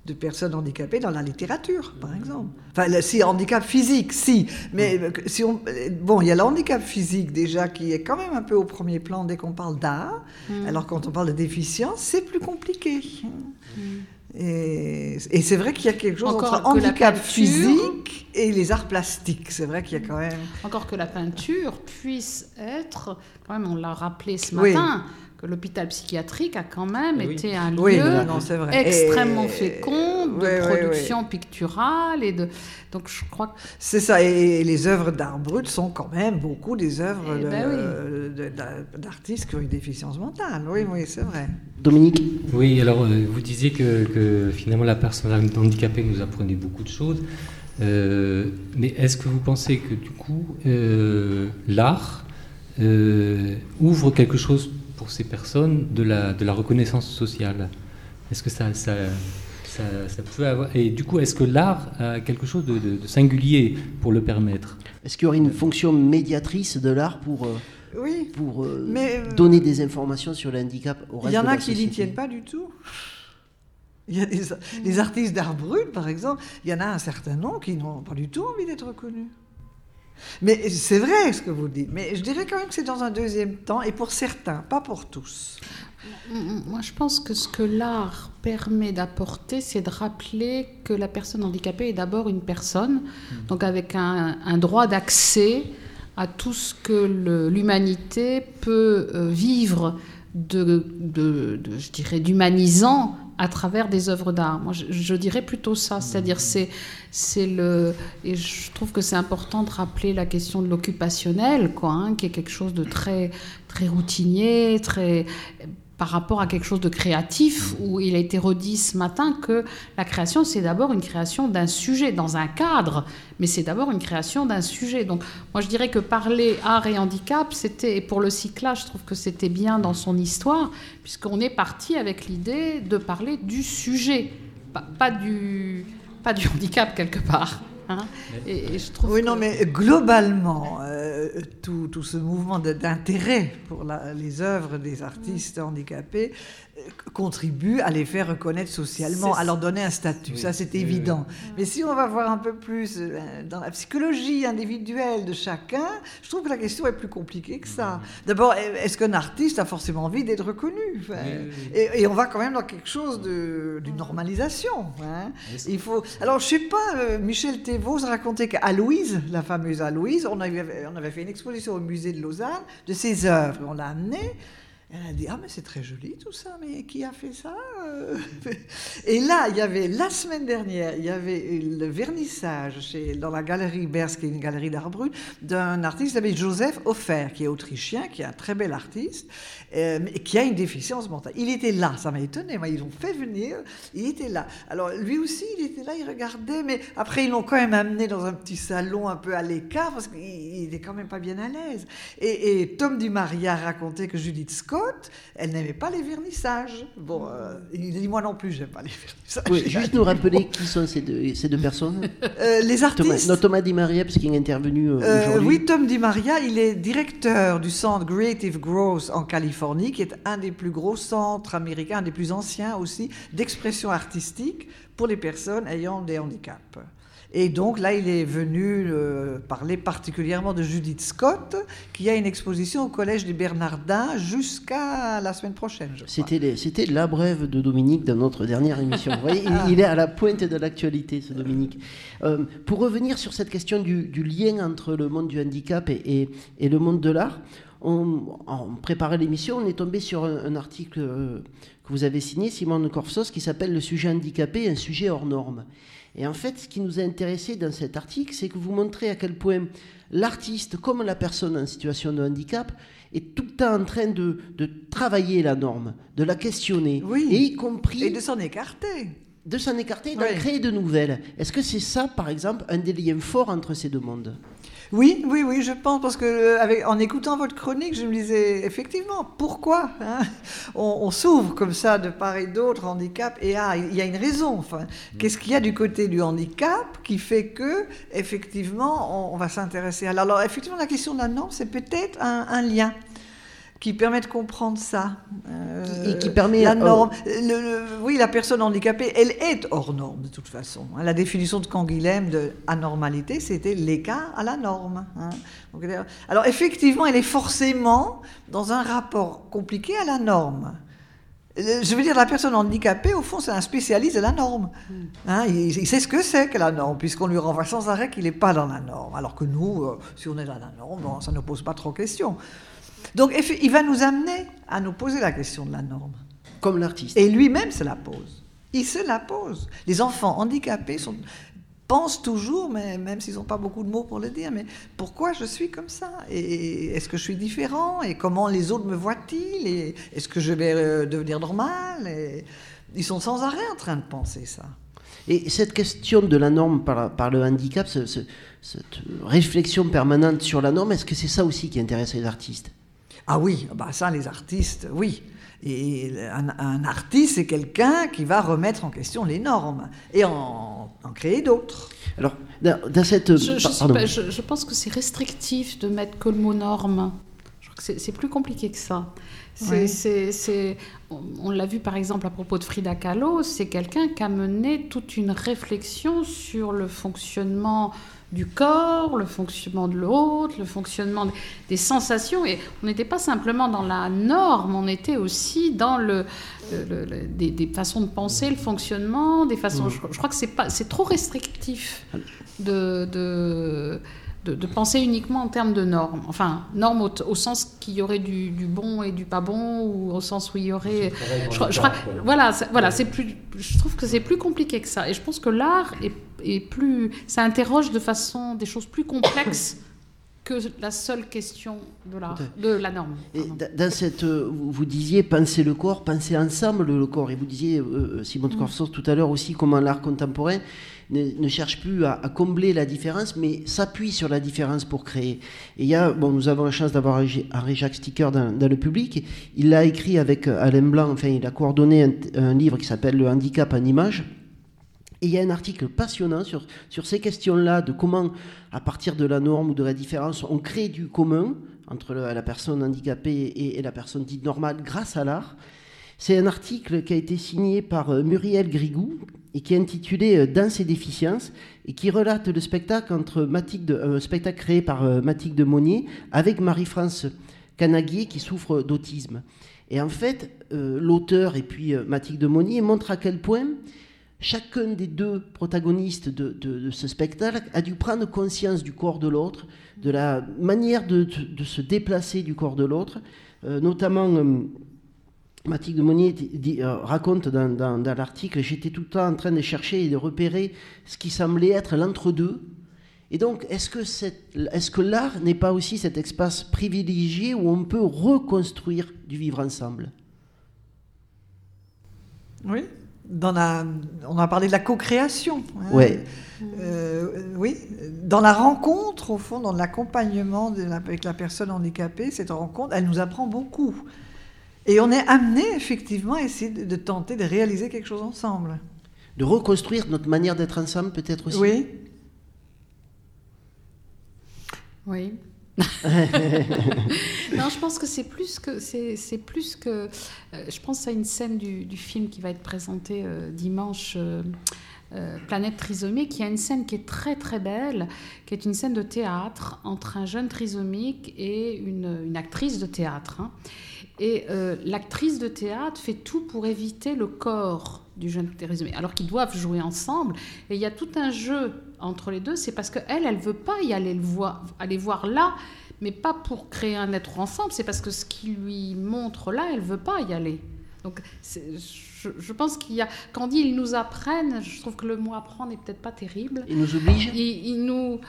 de, personnes handicapées dans la littérature, par exemple. Enfin, si handicap physique, si. Mais euh, si on, bon, il y a le handicap physique déjà qui est quand même un peu au premier plan dès qu'on parle d'art. Mm. Alors quand on parle de déficience, c'est plus compliqué. Et, et c'est vrai qu'il y a quelque chose Encore entre handicap peinture- physique et les arts plastiques. C'est vrai qu'il y a quand même. Encore que la peinture puisse être, quand même, on l'a rappelé ce Oui. Que l'hôpital psychiatrique a quand même Oui. été un lieu Oui, non, non, c'est vrai. extrêmement Et- fécond de oui, oui, production picturale et de donc je crois que C'est ça. Et les œuvres d'art brut sont quand même beaucoup des œuvres Eh de- ben d'artistes qui ont une déficience mentale. Oui, oui, c'est vrai. Dominique Oui, alors euh, vous disiez que, que finalement la personne handicapée nous apprenait beaucoup de choses. Euh, mais est-ce que vous pensez que du coup euh, l'art euh, ouvre quelque chose pour ces personnes de la, de la reconnaissance sociale Est-ce que ça, ça, ça, ça peut avoir... Et du coup, est-ce que l'art a quelque chose de, de- de singulier pour le permettre? Est-ce qu'il y aurait une fonction médiatrice de l'art pour, euh, Oui. pour euh, Mais, euh, donner des informations sur le handicap au Il y en a qui n'y tiennent pas du tout. Il y a des, des artistes d'art brut, par exemple, il y en a un certain nombre qui n'ont pas du tout envie d'être reconnus. Mais c'est vrai ce que vous dites, mais je dirais quand même que c'est dans un deuxième temps, et pour certains, pas pour tous. Moi, je pense que ce que l'art permet d'apporter, c'est de rappeler que la personne handicapée est d'abord une personne, donc avec un, un droit d'accès à tout ce que l'humanité peut euh, vivre de, de, de je dirais, d'humanisant à travers des œuvres d'art. Moi, je, je, dirais plutôt ça, c'est-à-dire c'est c'est le et je trouve que c'est important de rappeler la question de l'occupationnel, quoi, hein, qui est quelque chose de très très routinier, très par rapport à quelque chose de créatif, où il a été redit ce matin que la création, c'est d'abord une création d'un sujet, dans un cadre, mais c'est d'abord une création d'un sujet. Donc moi, je dirais que parler art et handicap, c'était, et pour le cyclage, je trouve que c'était bien dans son histoire, puisqu'on est parti avec l'idée de parler du sujet, pas, pas, du, pas du handicap quelque part. Hein. Et, et je trouve oui, que... non, mais globalement, euh, tout, tout, ce mouvement d'intérêt pour la, les œuvres des artistes handicapés euh, contribue à les faire reconnaître socialement, à leur donner un statut. Oui, ça, c'est oui, évident. Oui, mais si on va voir un peu plus euh, dans la psychologie individuelle de chacun, je trouve que la question est plus compliquée que ça. D'abord, est-ce qu'un artiste a forcément envie d'être reconnu? Enfin, et, et, on va quand même dans quelque chose d'une normalisation. Hein. Il faut. Alors, je sais pas, euh, Michel Thévaux racontait qu'à Louise, la fameuse Aloïse, on avait, on avait fait une exposition au musée de Lausanne de ses œuvres. On l'a amenée. Elle a dit Ah, mais c'est très joli tout ça, mais qui a fait ça Et là, il y avait, la semaine dernière, il y avait le vernissage dans la galerie Bersk, qui est une galerie d'art brut, d'un artiste qui s'appelle Joseph Offer, qui est autrichien, qui est un très bel artiste, euh, qui a une déficience mentale. Il était là, ça m'a étonné. Ils l'ont fait venir, il était là. Alors, lui aussi, il était là, il regardait, mais après, ils l'ont quand même amené dans un petit salon un peu à l'écart, parce qu'il était quand même pas bien à l'aise. Et, et Tom Dumaria racontait que Judith Scott, elle n'aimait pas les vernissages. Bon, euh, il dit moi non plus, j'aime pas les vernissages. Oui, juste nous rappeler qui sont ces deux, ces deux personnes. Euh, les artistes. Thomas, non, Thomas Di Maria, parce qu'il est intervenu euh, aujourd'hui. Oui, Tom Di Maria, il est directeur du centre Creative Growth en Californie, qui est un des plus gros centres américains, un des plus anciens aussi, d'expression artistique pour les personnes ayant des handicaps. Et donc là, il est venu euh, parler particulièrement de Judith Scott, qui a une exposition au Collège des Bernardins jusqu'à la semaine prochaine. C'était la brève de Dominique dans notre dernière émission. Vous voyez, il, il, est à la pointe de l'actualité, ce Dominique. Euh, pour revenir sur cette question du, du, lien entre le monde du handicap et, et, et le monde de l'art, on, en préparant l'émission, on est tombé sur un, un article euh, que vous avez signé, Simone Corsos, qui s'appelle Le sujet handicapé, un sujet hors norme. Et en fait, ce qui nous a intéressé dans cet article, c'est que vous montrez à quel point l'artiste, comme la personne en situation de handicap, est tout le temps en train de, de travailler la norme, de la questionner, oui. et y compris... Et de s'en écarter. De s'en écarter, d'en oui. créer de nouvelles. Est-ce que c'est ça, par exemple, un des liens forts entre ces deux mondes? Oui, oui, oui, je pense, parce que euh, avec, en écoutant votre chronique, je me disais, effectivement, pourquoi hein on, on s'ouvre comme ça de part et d'autre, handicap, et ah, il y a une raison. Enfin, qu'est-ce qu'il y a du côté du handicap qui fait que, effectivement, on, on va s'intéresser à... Alors, effectivement, la question de la norme, c'est peut-être un, un lien qui permet de comprendre ça. Euh, et qui permet la norme. Oh. Le, le, oui, la personne handicapée, elle est hors norme de toute façon. La définition de Canguilhem de anormalité, c'était l'écart à la norme. Hein. Donc, alors effectivement, elle est forcément dans un rapport compliqué à la norme. Je veux dire, la personne handicapée, au fond, c'est un spécialiste de la norme. Hein, il, il, sait ce que c'est que la norme, puisqu'on lui renvoie sans arrêt qu'il n'est pas dans la norme. Alors que nous, euh, si on est dans la norme, bon, ça ne pose pas trop question. Donc il va nous amener à nous poser la question de la norme. Comme l'artiste. Et lui-même se la pose. Il se la pose. Les enfants handicapés sont, pensent toujours, mais même s'ils n'ont pas beaucoup de mots pour le dire, mais pourquoi je suis comme ça? Et est-ce que je suis différent? Et comment les autres me voient-ils? Et est-ce que je vais euh, devenir normal? Et Ils sont sans arrêt en train de penser ça. Et cette question de la norme par, par le handicap, ce, ce, cette réflexion permanente sur la norme, est-ce que c'est ça aussi qui intéresse les artistes? Ah oui, bah ça, les artistes, oui. Et un, un artiste, c'est quelqu'un qui va remettre en question les normes et en, en créer d'autres. Alors, dans, dans cette... Je, je, pas, je, je pense que c'est restrictif de mettre que le mot norme. crois que c'est plus compliqué que ça. Ouais. C'est, on, on l'a vu par exemple à propos de Frida Kahlo, c'est quelqu'un qui a mené toute une réflexion sur le fonctionnement du corps, le fonctionnement de l'autre, le fonctionnement des sensations. Et on n'était pas simplement dans la norme, on était aussi dans le, le- le- des, des façons de penser, le fonctionnement, des façons. Je, je crois que c'est pas, c'est trop restrictif de, de, de, de penser uniquement en termes de normes. Enfin, normes au, au sens qu'il y aurait du, du bon et du pas bon, ou au sens où il y aurait. Je, crois- je crois- voilà, voilà, c'est plus. Je trouve que c'est plus compliqué que ça. Et je pense que l'art est, est plus. Ça interroge de façon des choses plus complexes que la seule question de l'art, de la norme. Et dans cette, euh, vous vous disiez penser le corps, penser ensemble le corps. Et vous disiez, euh, Simon de Corsos, tout à l'heure aussi, comment l'art contemporain ne, cherche plus à, combler la différence, mais s'appuie sur la différence pour créer. Et il y a, bon, nous avons la chance d'avoir Henri Jacques Sticker dans, le public. Il l'a écrit avec euh, Alain Blanc, enfin, il a coordonné un, livre qui s'appelle Le handicap en images. Et il y a un article passionnant sur, sur ces questions-là, de comment, à partir de la norme ou de la différence, on crée du commun entre la personne handicapée et, et la personne dite normale grâce à l'art. C'est un article qui a été signé par euh, Muriel Grigou et qui est intitulé euh, Danse et déficience et qui relate le spectacle entre un spectacle créé par euh, Mathilde de Monnier avec Marie-France Canaguier qui souffre d'autisme. Et en fait, euh, l'auteur et puis euh, Mathilde de Monnier montrent à quel point chacun des deux protagonistes de, ce spectacle a dû prendre conscience du corps de l'autre, de la manière de, se déplacer du corps de l'autre, Euh, notamment. Mathilde de Monnier dit- euh, raconte dans, dans- dans l'article, j'étais tout le temps en train de chercher et de repérer ce qui semblait être l'entre-deux. Et donc, est-ce que, l'art n'est pas aussi cet espace privilégié où on peut reconstruire du vivre ensemble? Oui. Dans la, on a parlé de la co-création. hein. Ouais. Euh, oui. Dans la rencontre, au fond, dans l'accompagnement avec la personne handicapée, cette rencontre, elle nous apprend beaucoup. Et on est amené effectivement à essayer de, de tenter de réaliser quelque chose ensemble. De reconstruire notre manière d'être ensemble, peut-être aussi Oui. Oui. non, je pense que c'est plus que c'est c'est plus que. euh, je pense à une scène du, du film qui va être présenté euh, dimanche. euh, euh, Planète trisomique, il y a une scène qui est très très belle, qui est une scène de théâtre entre un jeune trisomique et une, actrice de théâtre. hein. Et euh, l'actrice de théâtre fait tout pour éviter le corps du jeune trisomique, alors qu'ils doivent jouer ensemble. Et il y a tout un jeu entre les deux, c'est parce qu'elle, elle veut pas y aller le voir, aller voir là, mais pas pour créer un être ensemble, c'est parce que ce qui lui montre là, elle veut pas y aller. Donc, c'est- je, je pense qu'il y a. Quand on dit ils nous apprennent, je trouve que le mot apprendre n'est peut-être pas terrible. Il nous oblige Il, il nous.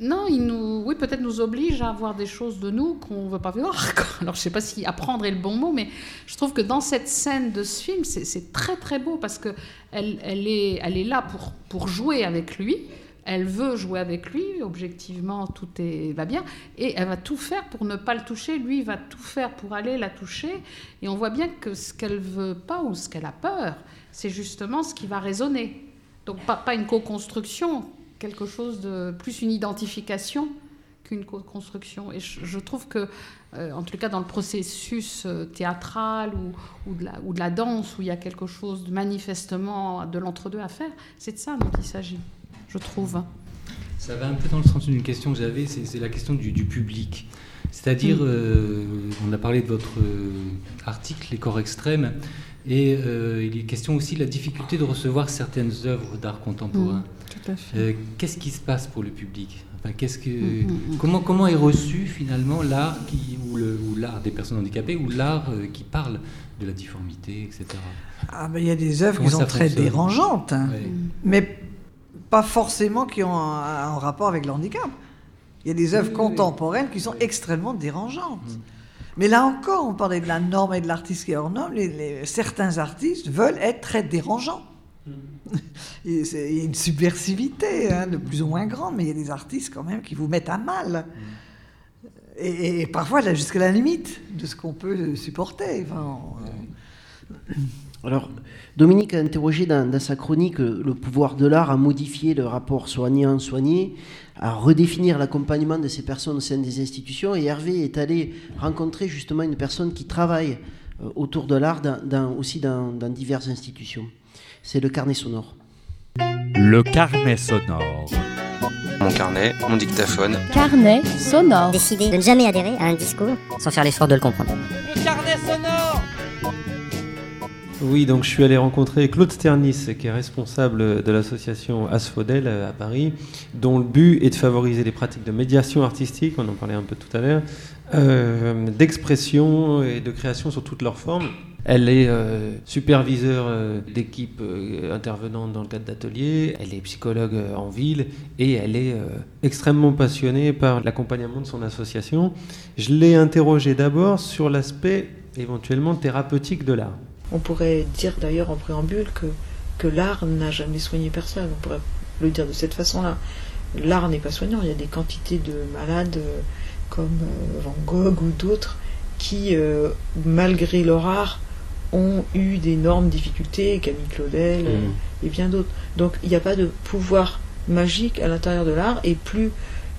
Non, il nous. Oui, peut-être nous oblige à avoir des choses de nous qu'on ne veut pas voir. Alors, je ne sais pas si apprendre est le bon mot, mais je trouve que dans cette scène de ce film, c'est c'est très très beau parce que elle, elle, est, elle est là pour, pour jouer avec lui. Elle veut jouer avec lui, objectivement, tout est, va bien, et elle va tout faire pour ne pas le toucher. Lui va tout faire pour aller la toucher, et on voit bien que ce qu'elle veut pas ou ce qu'elle a peur, c'est justement ce qui va résonner. Donc pas, une co-construction, quelque chose de plus une identification qu'une co-construction. Et je, trouve que, euh, en tout cas dans le processus euh, théâtral ou, ou, de la, ou de la danse, où il y a quelque chose de manifestement de l'entre-deux à faire, c'est de ça dont il s'agit, je trouve. Ça va un peu dans le sens d'une question que j'avais, c'est c'est la question du, du public. C'est-à-dire, euh, on a parlé de votre euh, article, Les corps extrêmes, et euh, il est question aussi de la difficulté de recevoir certaines œuvres d'art contemporain. Tout à fait. Euh, Qu'est-ce qui se passe pour le public? Enfin, qu'est-ce que, Mm, mm, mm. comment, comment est reçu finalement l'art qui- ou le- ou l'art des personnes handicapées ou l'art euh, qui parle de la difformité, etc. Ah, ben, il y a des œuvres Comment qui sont très dérangeantes, hein. Ouais. mais pas forcément qui ont un, un rapport avec le handicap. Il y a des œuvres Oui, oui, oui. contemporaines qui sont extrêmement dérangeantes. Mais là encore, on parlait de la norme et de l'artiste qui est hors norme. Les- les- certains artistes veulent être très dérangeants. Il y a une subversivité hein, de plus ou moins grande, mais il y a des artistes quand même qui vous mettent à mal. Et, et parfois là, jusqu'à la limite de ce qu'on peut supporter. Enfin, on- Alors, Dominique a interrogé dans, sa chronique le pouvoir de l'art à modifier le rapport soignant-soigné, à redéfinir l'accompagnement de ces personnes au sein des institutions. Et Hervé est allé rencontrer justement une personne qui travaille euh, autour de l'art aussi dans, dans diverses institutions. C'est le carnet sonore. Le carnet sonore. Mon carnet, mon dictaphone. Carnet sonore. Décider de ne jamais adhérer à un discours sans faire l'effort de le comprendre. Le carnet sonore oui, donc je suis allé rencontrer Claude Sternis, qui est responsable de l'association Asphodel à Paris, dont le but est de favoriser les pratiques de médiation artistique, on en parlait un peu tout à l'heure, euh, d'expression et de création sur toutes leurs formes. Elle est euh, superviseure euh, d'équipes intervenantes dans le cadre d'ateliers, elle est psychologue en ville et elle est extrêmement passionnée par l'accompagnement de son association. Je l'ai interrogée d'abord sur l'aspect éventuellement thérapeutique de l'art. On pourrait dire d'ailleurs en préambule que, que l'art n'a jamais soigné personne. On pourrait le dire de cette façon-là. L'art n'est pas soignant. Il y a des quantités de malades euh, comme euh, Van Gogh ou d'autres qui, euh, malgré leur art, ont eu d'énormes difficultés, Camille Claudel mmh. et bien d'autres. Donc il n'y a pas de pouvoir magique à l'intérieur de l'art et plus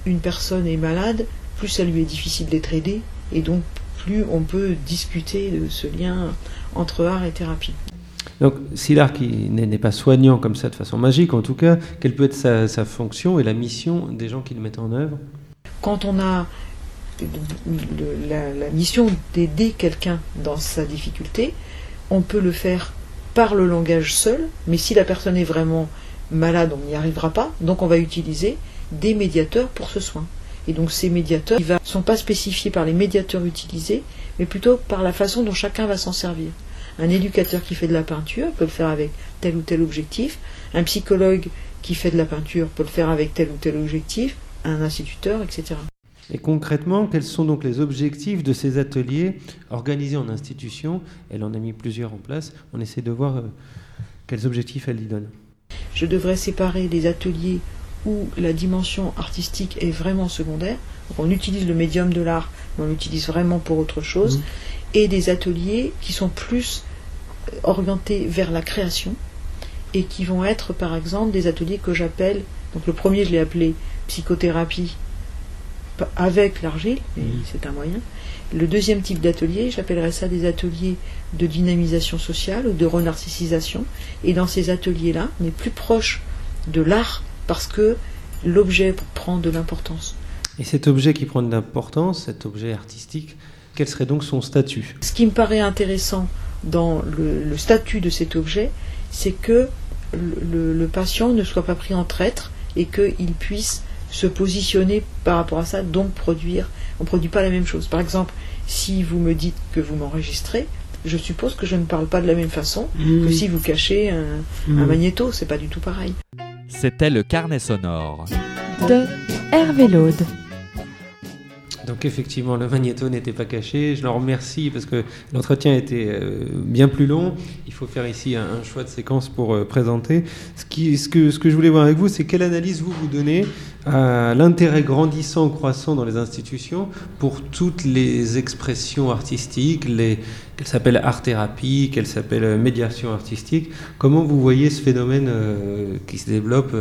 une personne est malade, plus ça lui est difficile d'être aidé et donc plus on peut discuter de ce lien entre art et thérapie. Donc, si l'art n'est pas soignant comme ça de façon magique, en tout cas, quelle peut être sa, fonction et la mission des gens qui le mettent en œuvre? Quand on a la, mission d'aider quelqu'un dans sa difficulté, on peut le faire par le langage seul, mais si la personne est vraiment malade, on n'y arrivera pas, donc on va utiliser des médiateurs pour ce soin. Et donc ces médiateurs ne sont pas spécifiés par les médiateurs utilisés, mais plutôt par la façon dont chacun va s'en servir. Un éducateur qui fait de la peinture peut le faire avec tel ou tel objectif, un psychologue qui fait de la peinture peut le faire avec tel ou tel objectif, un instituteur, etc. Et concrètement, quels sont donc les objectifs de ces ateliers organisés en institution? Elle en a mis plusieurs en place. On essaie de voir euh, quels objectifs elle y donne. Je devrais séparer les ateliers où la dimension artistique est vraiment secondaire. on utilise le médium de l'art, mais on l'utilise vraiment pour autre chose. Mmh. Et des ateliers qui sont plus euh, orientés vers la création et qui vont être par exemple des ateliers que j'appelle, donc le premier je l'ai appelé psychothérapie avec l'argile, mmh. c'est un moyen. Le deuxième type d'atelier, j'appellerais ça des ateliers de dynamisation sociale ou de renarcissisation. Et dans ces ateliers-là, on est plus proche de l'art parce que l'objet prend de l'importance. Et cet objet qui prend de l'importance, cet objet artistique, quel serait donc son statut? Ce qui me paraît intéressant dans le, statut de cet objet, c'est que le, patient ne soit pas pris en traître et qu'il puisse se positionner par rapport à ça, donc produire. On ne produit pas la même chose. Par exemple, si vous me dites que vous m'enregistrez, je suppose que je ne parle pas de la même façon que si vous cachez un, mmh. un magnéto, c'est pas du tout pareil. C'était le carnet sonore de Hervé Laude. Donc effectivement, le magnéto n'était pas caché. Je leur remercie parce que l'entretien était euh, bien plus long. Il faut faire ici un, choix de séquence pour euh, présenter. Ce, que, je voulais voir avec vous, c'est quelle analyse vous vous donnez à l'intérêt grandissant, croissant dans les institutions pour toutes les expressions artistiques, les, qu'elles s'appellent art-thérapie, qu'elles s'appellent médiation artistique. Comment vous voyez ce phénomène euh, qui se développe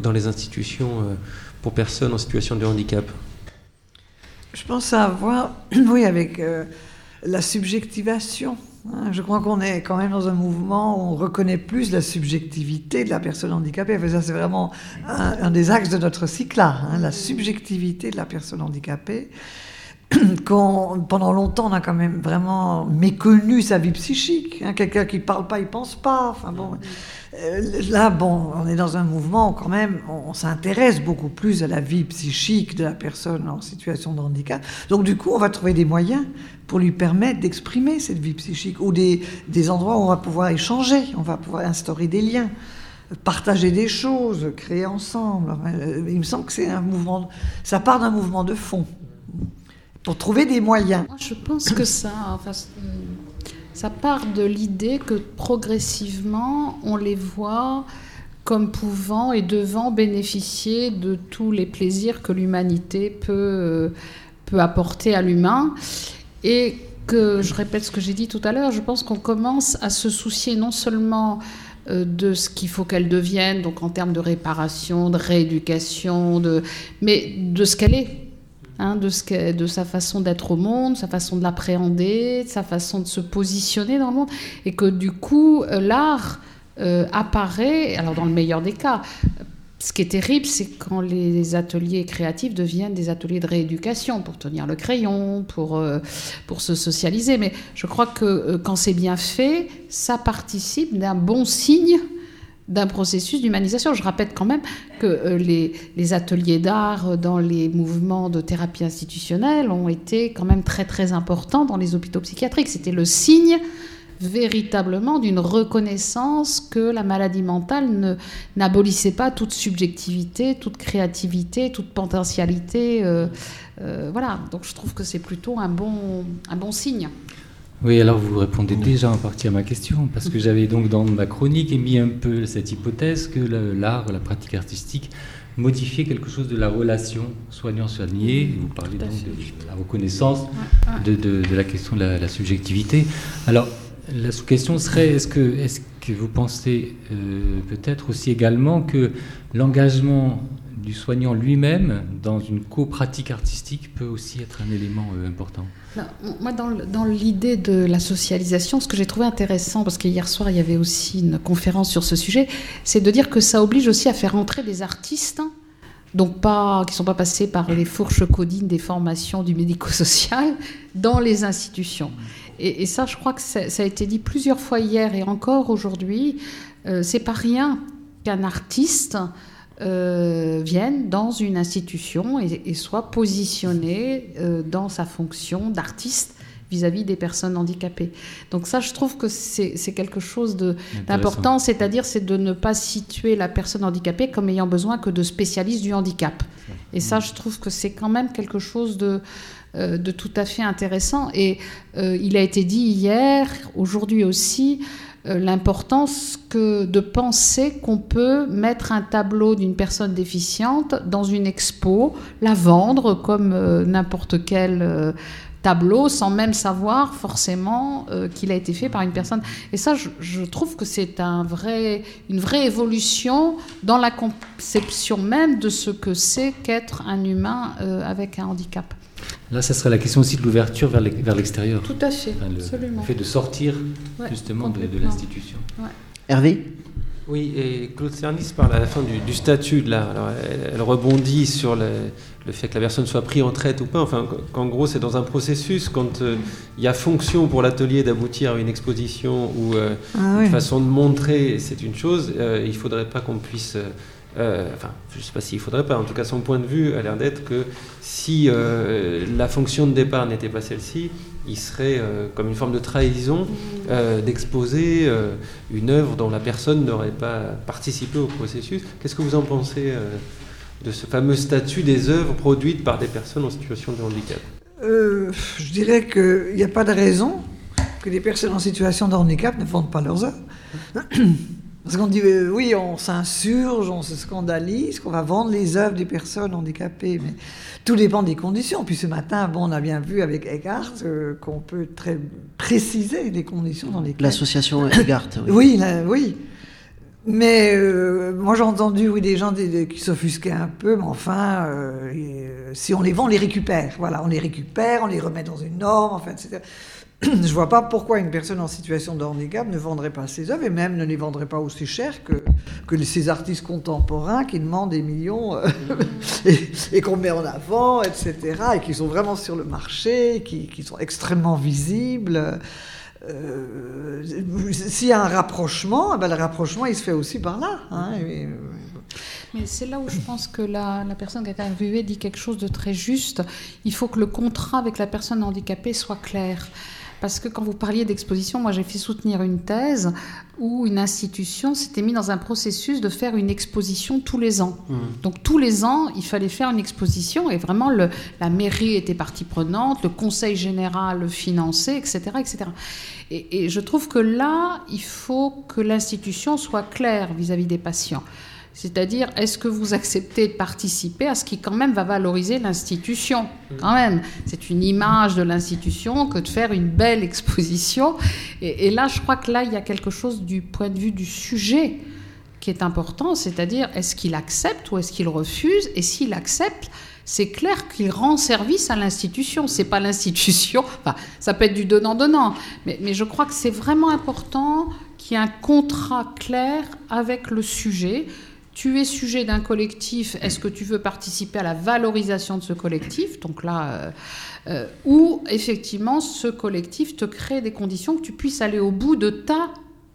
dans les institutions pour personnes en situation de handicap? Je pense à voir, oui, avec euh, la subjectivation. Hein. Je crois qu'on est quand même dans un mouvement où on reconnaît plus la subjectivité de la personne handicapée. ça, c'est vraiment un, des axes de notre cycle là, hein, la subjectivité de la personne handicapée. pendant longtemps, on a quand même vraiment méconnu sa vie psychique. Hein. Quelqu'un qui ne parle pas, il pense pas. Enfin bon, là, bon, on est dans un mouvement quand même, on, s'intéresse beaucoup plus à la vie psychique de la personne en situation de handicap. Donc du coup, on va trouver des moyens pour lui permettre d'exprimer cette vie psychique ou des, des endroits où on va pouvoir échanger, on va pouvoir instaurer des liens partager des choses, créer ensemble. Euh, il me semble que c'est un mouvement, ça part d'un mouvement de fond pour trouver des moyens. Je pense que ça, ça part de l'idée que progressivement, on les voit comme pouvant et devant bénéficier de tous les plaisirs que l'humanité peut, euh, peut apporter à l'humain. Et que, je répète ce que j'ai dit tout à l'heure, je pense qu'on commence à se soucier non seulement euh, de ce qu'il faut qu'elle devienne, donc en termes de réparation, de rééducation, mais de ce qu'elle est. Hein, de, ce de sa façon d'être au monde, sa façon de l'appréhender, sa façon de se positionner dans le monde, et que du coup, euh, l'art euh, apparaît, alors dans le meilleur des cas, ce qui est terrible, c'est quand les ateliers créatifs deviennent des ateliers de rééducation pour tenir le crayon, pour, euh, pour se socialiser. Mais je crois que quand c'est bien fait, ça participe d'un bon signe d'un processus d'humanisation. Je rappelle quand même que euh, les, ateliers d'art dans les mouvements de thérapie institutionnelle ont été quand même très très importants dans les hôpitaux psychiatriques. C'était le signe véritablement d'une reconnaissance que la maladie mentale n'abolissait pas toute subjectivité, toute créativité, toute potentialité. Euh, euh, voilà, donc je trouve que c'est plutôt un bon signe. Oui, alors vous répondez déjà en partie à ma question, parce que j'avais donc dans ma chronique émis un peu cette hypothèse que l'art, la pratique artistique, modifiait quelque chose de la relation soignant-soigné. Vous parlez donc de, la reconnaissance, de, de, de, la question de la, la subjectivité. Alors, la sous-question serait est-ce que, est que vous pensez euh, peut-être aussi également que l'engagement du soignant lui-même dans une co-pratique artistique peut aussi être un élément euh, important? Moi, dans, l'idée de la socialisation, ce que j'ai trouvé intéressant, parce qu'hier soir, il y avait aussi une conférence sur ce sujet, c'est de dire que ça oblige aussi à faire entrer des artistes donc pas, qui ne sont pas passés par les fourches codines des formations du médico-social, dans les institutions. Et, ça, je crois que ça, a été dit plusieurs fois hier et encore aujourd'hui. Euh, c'est pas rien qu'un artiste euh, vienne dans une institution et, soit positionné euh, dans sa fonction d'artiste vis-à-vis des personnes handicapées. Donc ça, je trouve que c'est quelque chose d'important, c'est-à-dire c'est de ne pas situer la personne handicapée comme ayant besoin que de spécialistes du handicap. Et ça, je trouve que c'est quand même quelque chose de, euh, de tout à fait intéressant. Et euh, il a été dit hier, aujourd'hui aussi, l'importance que de penser qu'on peut mettre un tableau d'une personne déficiente dans une expo, la vendre comme n'importe quel tableau sans même savoir forcément qu'il a été fait par une personne. Et ça, je, trouve que c'est un vrai, une vraie évolution dans la conception même de ce que c'est qu'être un humain avec un handicap. Là, ça serait la question aussi de l'ouverture vers l'extérieur. Tout à fait, le, absolument. Le fait de sortir justement de, l'institution. Hervé Oui, et Claude Cernis parle à la fin du, statut de l'art. Alors, elle, rebondit sur le, fait que la personne soit prise en traite ou pas. Enfin, qu'en gros, c'est dans un processus, quand euh, il y a fonction pour l'atelier d'aboutir à une exposition ou euh, ah une façon de montrer, c'est une chose, euh, il ne faudrait pas qu'on puisse euh, enfin, je ne sais pas s'il faudrait pas, en tout cas son point de vue a l'air d'être que si euh, la fonction de départ n'était pas celle-ci, il serait euh, comme une forme de trahison d'exposer une œuvre dont la personne n'aurait pas participé au processus. Qu'est-ce que vous en pensez de ce fameux statut des œuvres produites par des personnes en situation de handicap? Je dirais qu'il n'y a pas de raison que les personnes en situation de handicap ne vendent pas leurs œuvres. Parce qu'on dit, euh, oui, on s'insurge, on se scandalise, qu'on va vendre les œuvres des personnes handicapées, mais tout dépend des conditions. Puis ce matin, bon, on a bien vu avec Eckhart euh, qu'on peut très préciser les conditions dans lesquelles... L'association Eckhart, oui. Oui, oui. Mais euh, moi j'ai entendu oui, des gens qui s'offusquaient un peu, mais enfin, si on les vend, on les récupère. Voilà, on les récupère, on les remet dans une norme, enfin, etc. je vois pas pourquoi une personne en situation de handicap ne vendrait pas ses œuvres et même ne les vendrait pas aussi cher que, que ces artistes contemporains qui demandent des millions euh, et, qu'on met en avant, etc. et qui sont vraiment sur le marché, qui, qui sont extrêmement visibles. Euh, s'il y a un rapprochement, eh ben le rapprochement il se fait aussi par là. Hein, mais c'est là où je pense que la, la personne qui a été interviewée dit quelque chose de très juste. Il faut que le contrat avec la personne handicapée soit clair. Parce que quand vous parliez d'exposition, moi j'ai fait soutenir une thèse où une institution s'était mise dans un processus de faire une exposition tous les ans. Mmh. Donc tous les ans, il fallait faire une exposition et vraiment le, la mairie était partie prenante, le conseil général finançait, etc. etc. Et, et je trouve que là, il faut que l'institution soit claire vis-à-vis des patients. C'est-à-dire, est-ce que vous acceptez de participer à ce qui quand même va valoriser l'institution Quand même, c'est une image de l'institution que de faire une belle exposition. Et, et, là, je crois que là, il y a quelque chose du point de vue du sujet qui est important, c'est-à-dire, est-ce qu'il accepte ou est-ce qu'il refuse? Et s'il accepte, c'est clair qu'il rend service à l'institution. C'est pas l'institution. Enfin, ça peut être du donnant-donnant, mais, mais, je crois que c'est vraiment important qu'il y ait un contrat clair avec le sujet. Tu es sujet d'un collectif. Est-ce que tu veux participer à la valorisation de ce collectif Donc là, euh, euh, ou effectivement, ce collectif te crée des conditions que tu puisses aller au bout de ta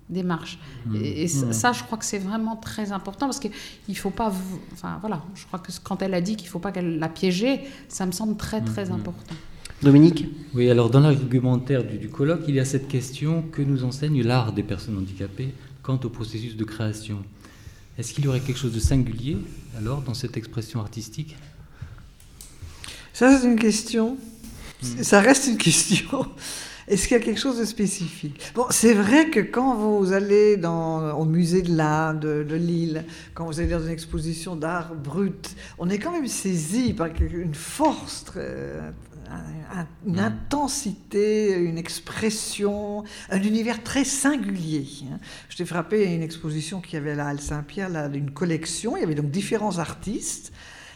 démarche. Mmh. Et, et Mmh. ça, je crois que c'est vraiment très important parce qu'il ne faut pas. Enfin, voilà, je crois que quand elle a dit qu'il ne faut pas qu'elle la piéger, ça me semble très, très Mmh. important. Dominique? Oui, alors dans l'argumentaire du, du colloque, il y a cette question que nous enseigne l'art des personnes handicapées quant au processus de création. Est-ce qu'il y aurait quelque chose de singulier alors dans cette expression artistique? Ça, c'est une question. Ça reste une question. Est-ce qu'il y a quelque chose de spécifique? Bon, c'est vrai que quand vous allez dans, au musée de l'art de, de, Lille, quand vous allez dans une exposition d'art brut, on est quand même saisi par une force, très, une intensité, une expression, un univers très singulier. Je t'ai frappé à une exposition qui avait là à Saint-Pierre, là, une collection, il y avait donc différents artistes.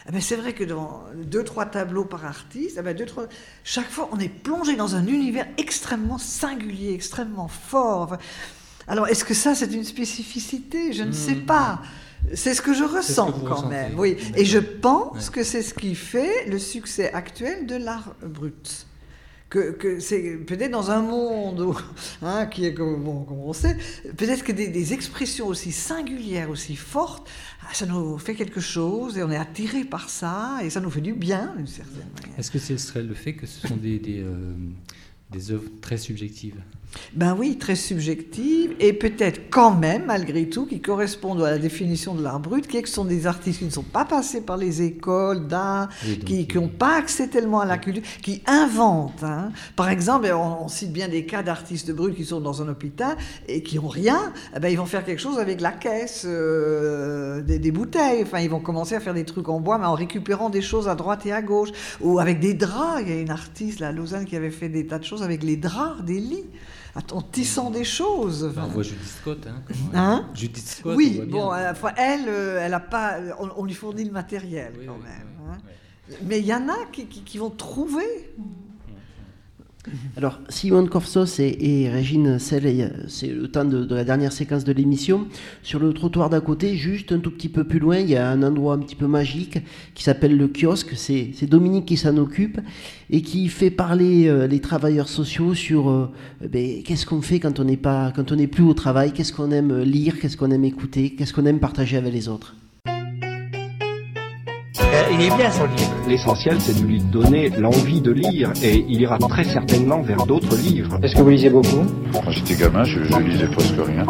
Eh ben c'est vrai que dans deux, trois tableaux par artiste, eh ben deux, trois... chaque fois, on est plongé dans un univers extrêmement singulier, extrêmement fort. Alors, est-ce que ça, c'est une spécificité? Je ne mmh. sais pas. C'est ce que je ressens que quand ressentez. même. Oui. Et je pense ouais. que c'est ce qui fait le succès actuel de l'art brut. Que, que c'est peut-être dans un monde où, hein, qui est comme, bon, comme on sait, peut-être que des, des, expressions aussi singulières, aussi fortes, ah, ça nous fait quelque chose et on est attiré par ça et ça nous fait du bien d'une certaine manière. Est-ce que ce serait le fait que ce sont des, des, euh, des œuvres très subjectives? Ben oui, très subjective et peut-être quand même, malgré tout, qui correspondent à la définition de l'art brut, qui est que ce sont des artistes qui ne sont pas passés par les écoles d'art, qui n'ont pas accès tellement à la culture, qui inventent. hein. Par exemple, on, on cite bien des cas d'artistes bruts qui sont dans un hôpital et qui n'ont rien, eh ben, ils vont faire quelque chose avec la caisse, euh, des, des bouteilles, enfin ils vont commencer à faire des trucs en bois, mais en récupérant des choses à droite et à gauche, ou avec des draps. Il y a une artiste, là, à Lausanne, qui avait fait des tas de choses avec les draps des lits en tissant des choses. Enfin, on voit Judith Scott. Hein, Hein Judith Scott, on Oui, voit bien. bon, elle, euh, elle a pas, on, on lui fournit le matériel Oui, quand oui, même. oui, hein. Mais il y en a qui, qui- qui vont trouver. Alors, Simone Corsos et, Régine Selle, c'est le temps de, la dernière séquence de l'émission. Sur le trottoir d'à côté, juste un tout petit peu plus loin, il y a un endroit un petit peu magique qui s'appelle le kiosque. C'est Dominique qui s'en occupe et qui fait parler euh, les travailleurs sociaux sur euh, ben, qu'est-ce qu'on fait quand on n'est plus au travail, qu'est-ce qu'on aime lire, qu'est-ce qu'on aime écouter, qu'est-ce qu'on aime partager avec les autres? Il est bien son livre. L'essentiel, c'est de lui donner l'envie de lire et il ira très certainement vers d'autres livres. Est-ce que vous lisez beaucoup? Quand j'étais gamin, je, je lisais presque rien.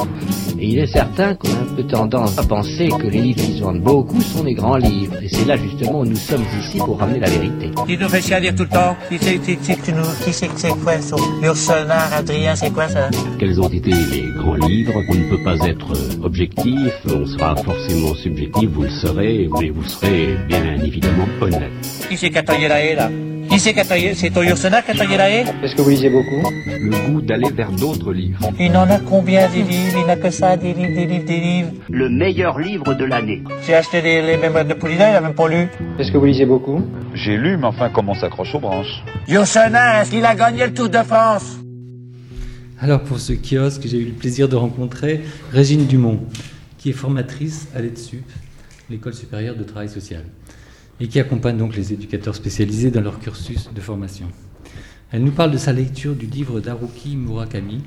Et il est certain qu'on a un peu tendance à penser que les livres qui se vendent beaucoup sont des grands livres. Et c'est là justement où nous sommes ici pour ramener la vérité. Tu nous fais chier à lire tout le temps. Qui c'est qui, qui, qui, nous- qui c'est que c'est quoi ça? Ursonar, Adrien, c'est quoi ça? Quels ont été les grands livres? On ne peut pas être euh, objectif, on sera forcément subjectif, vous le serez, mais vous serez bien évidemment honnête. Qui c'est qui a taillé la haie là Qui c'est qui a taillé C'est ton Ursonar qui a taillé la haie Est-ce que vous lisez beaucoup? Le goût d'aller vers d'autres livres. Il en a combien des livres? Il n'a que ça, des livres, des livres, des livres. Le meilleur livre de l'année. J'ai acheté les, les mémoires de Poulina, il a même pas lu. Est-ce que vous lisez beaucoup? J'ai lu, mais enfin, comme on s'accroche aux branches? Ursonar, il a gagné le Tour de France? Alors pour ce kiosque, j'ai eu le plaisir de rencontrer Régine Dumont, qui est formatrice à l'EDSUP, l'école supérieure de travail social, et qui accompagne donc les éducateurs spécialisés dans leur cursus de formation. Elle nous parle de sa lecture du livre d'Haruki Murakami,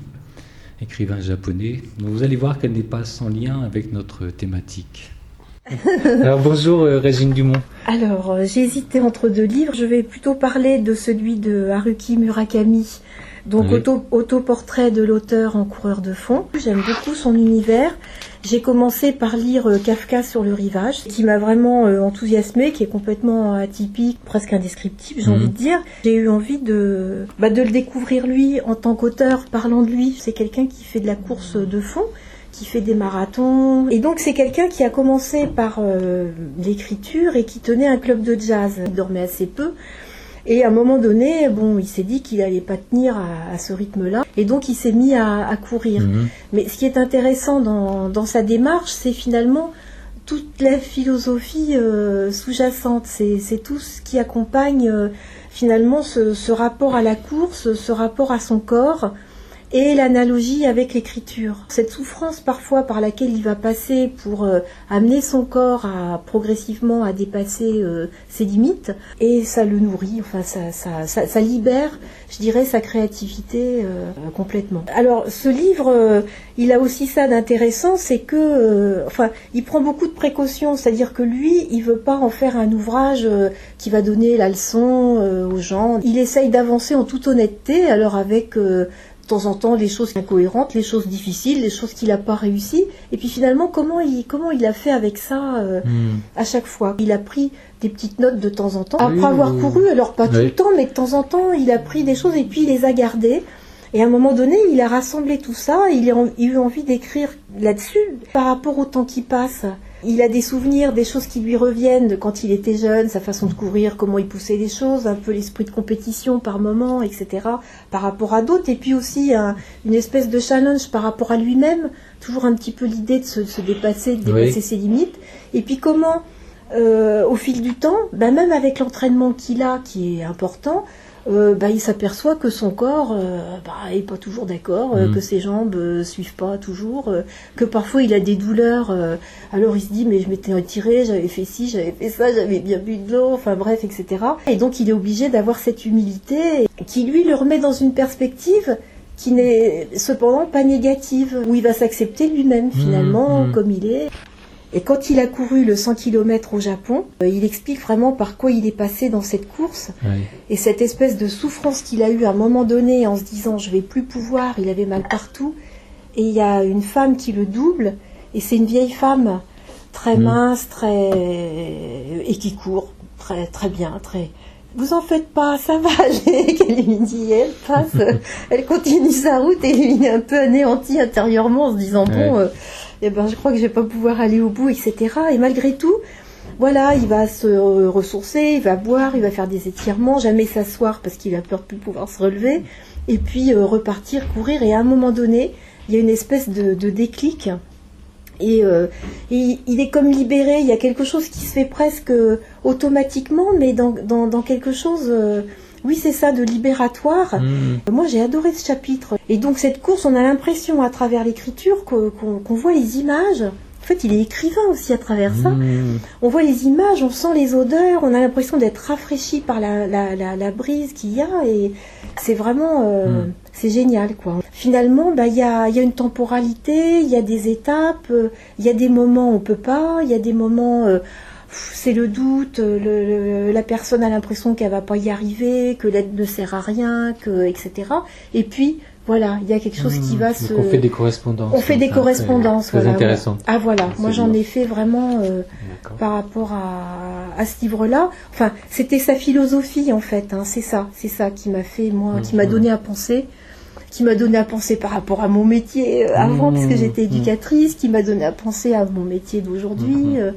écrivain japonais, dont vous allez voir qu'elle n'est pas sans lien avec notre thématique. Alors bonjour euh, Régine Dumont. Alors, euh, j'ai hésité entre deux livres. Je vais plutôt parler de celui de Haruki Murakami, donc Oui. auto- autoportrait de l'auteur en coureur de fond. J'aime beaucoup son univers. J'ai commencé par lire euh, Kafka sur le rivage, qui m'a vraiment euh, enthousiasmé, qui est complètement atypique, presque indescriptible, j'ai Mhm. envie de dire. J'ai eu envie de, bah, de le découvrir lui en tant qu'auteur, parlant de lui. C'est quelqu'un qui fait de la course de fond qui fait des marathons. Et donc c'est quelqu'un qui a commencé par euh, l'écriture et qui tenait un club de jazz. Il dormait assez peu. Et à un moment donné, bon, il s'est dit qu'il allait pas tenir à, à ce rythme-là, et donc il s'est mis à, à courir. Mhm. Mais ce qui est intéressant dans, dans sa démarche, c'est finalement toute la philosophie euh, sous-jacente. C'est c'est tout ce qui accompagne euh, finalement ce, ce rapport à la course, ce rapport à son corps et l'analogie avec l'écriture. Cette souffrance parfois par laquelle il va passer pour euh, amener son corps à progressivement à dépasser euh, ses limites et ça le nourrit, enfin ça, ça, libère, je dirais, sa créativité euh, complètement. Alors ce livre, il a aussi ça d'intéressant, c'est que, enfin, il prend beaucoup de précautions, c'est-à-dire que lui, il veut pas en faire un ouvrage qui va donner la leçon aux gens. Il essaye d'avancer en toute honnêteté, alors avec temps en temps les choses incohérentes, les choses difficiles, les choses qu'il n'a pas réussi. Et puis finalement, comment il, comment il a fait avec ça euh, Hmm. à chaque fois? Il a pris des petites notes de temps en temps. Oui, Après avoir oui. couru, alors pas tout le temps, mais de temps en temps, il a pris des choses et puis il les a gardées. Et à un moment donné, il a rassemblé tout ça, en- il a eu envie d'écrire là-dessus par rapport au temps qui passe. Il a des souvenirs, des choses qui lui reviennent de quand il était jeune, sa façon de courir, comment il poussait les choses, un peu l'esprit de compétition par moment, etc. par rapport à d'autres. Et puis aussi un- une espèce de challenge par rapport à lui-même, toujours un petit peu l'idée de se, se dépasser, de Oui. dépasser ses limites. Et puis comment, euh, au fil du temps, bah, même avec l'entraînement qu'il a, qui est important, euh, bah, il s'aperçoit que son corps euh, bah, est pas toujours d'accord, euh, Mhm. que ses jambes euh, suivent pas toujours, que parfois il a des douleurs. alors il se dit mais je m'étais retiré, j'avais fait ci, j'avais fait ça, j'avais bien bu de l'eau, enfin bref, etc. Et donc il est obligé d'avoir cette humilité qui lui le remet dans une perspective qui n'est cependant pas négative, où il va s'accepter lui-même finalement mhm. comme il est. Et quand il a couru le 100 km au Japon, euh, il explique vraiment par quoi il est passé dans cette course et cette espèce de souffrance qu'il a eue à un moment donné en se disant je vais plus pouvoir, il avait mal partout. Et il y a une femme qui le double et c'est une vieille femme très Mhm. mince, très et qui court très très bien, très vous en faites pas, ça va, qu'elle lui dit, elle passe, elle continue sa route et il est un peu anéanti intérieurement en se disant bon, euh, eh ben, je crois que je vais pas pouvoir aller au bout, etc. Et malgré tout, voilà, il va se ressourcer, il va boire, il va faire des étirements, jamais s'asseoir parce qu'il a peur de plus pouvoir se relever, et puis euh, repartir, courir. Et à un moment donné, il y a une espèce de, déclic. Et, euh, et il est comme libéré, il y a quelque chose qui se fait presque euh, automatiquement, mais dans, dans, quelque chose, oui c'est ça, de libératoire. Hmm. Moi j'ai adoré ce chapitre. Et donc cette course, on a l'impression à travers l'écriture qu'on voit les images. En fait, il est écrivain aussi à travers ça. Hmm. On voit les images, on sent les odeurs, on a l'impression d'être rafraîchi par la, la, la, la brise qu'il y a et c'est vraiment euh, Mm. c'est génial quoi. Finalement, bah, il y, a, y a une temporalité, il y a des étapes, euh, il y a des moments où on peut pas, il y a des moments euh, c'est le doute, euh, le, le- la personne a l'impression qu'elle va pas y arriver, que l'aide ne sert à rien, que etc. Et puis voilà, il y a quelque chose qui va Donc se on fait des correspondances. on fait des Ça, correspondances, Très, voilà. intéressant. Ah voilà, moi j'en ai fait vraiment euh, par rapport à, à ce livre-là. Enfin, c'était sa philosophie en fait. hein, c'est ça, c'est ça qui m'a fait moi, qui m'a Mhm. donné à penser, qui m'a donné à penser par rapport à mon métier euh, avant, Mhm. parce que j'étais Mhm. éducatrice, qui m'a donné à penser à mon métier d'aujourd'hui. Euh,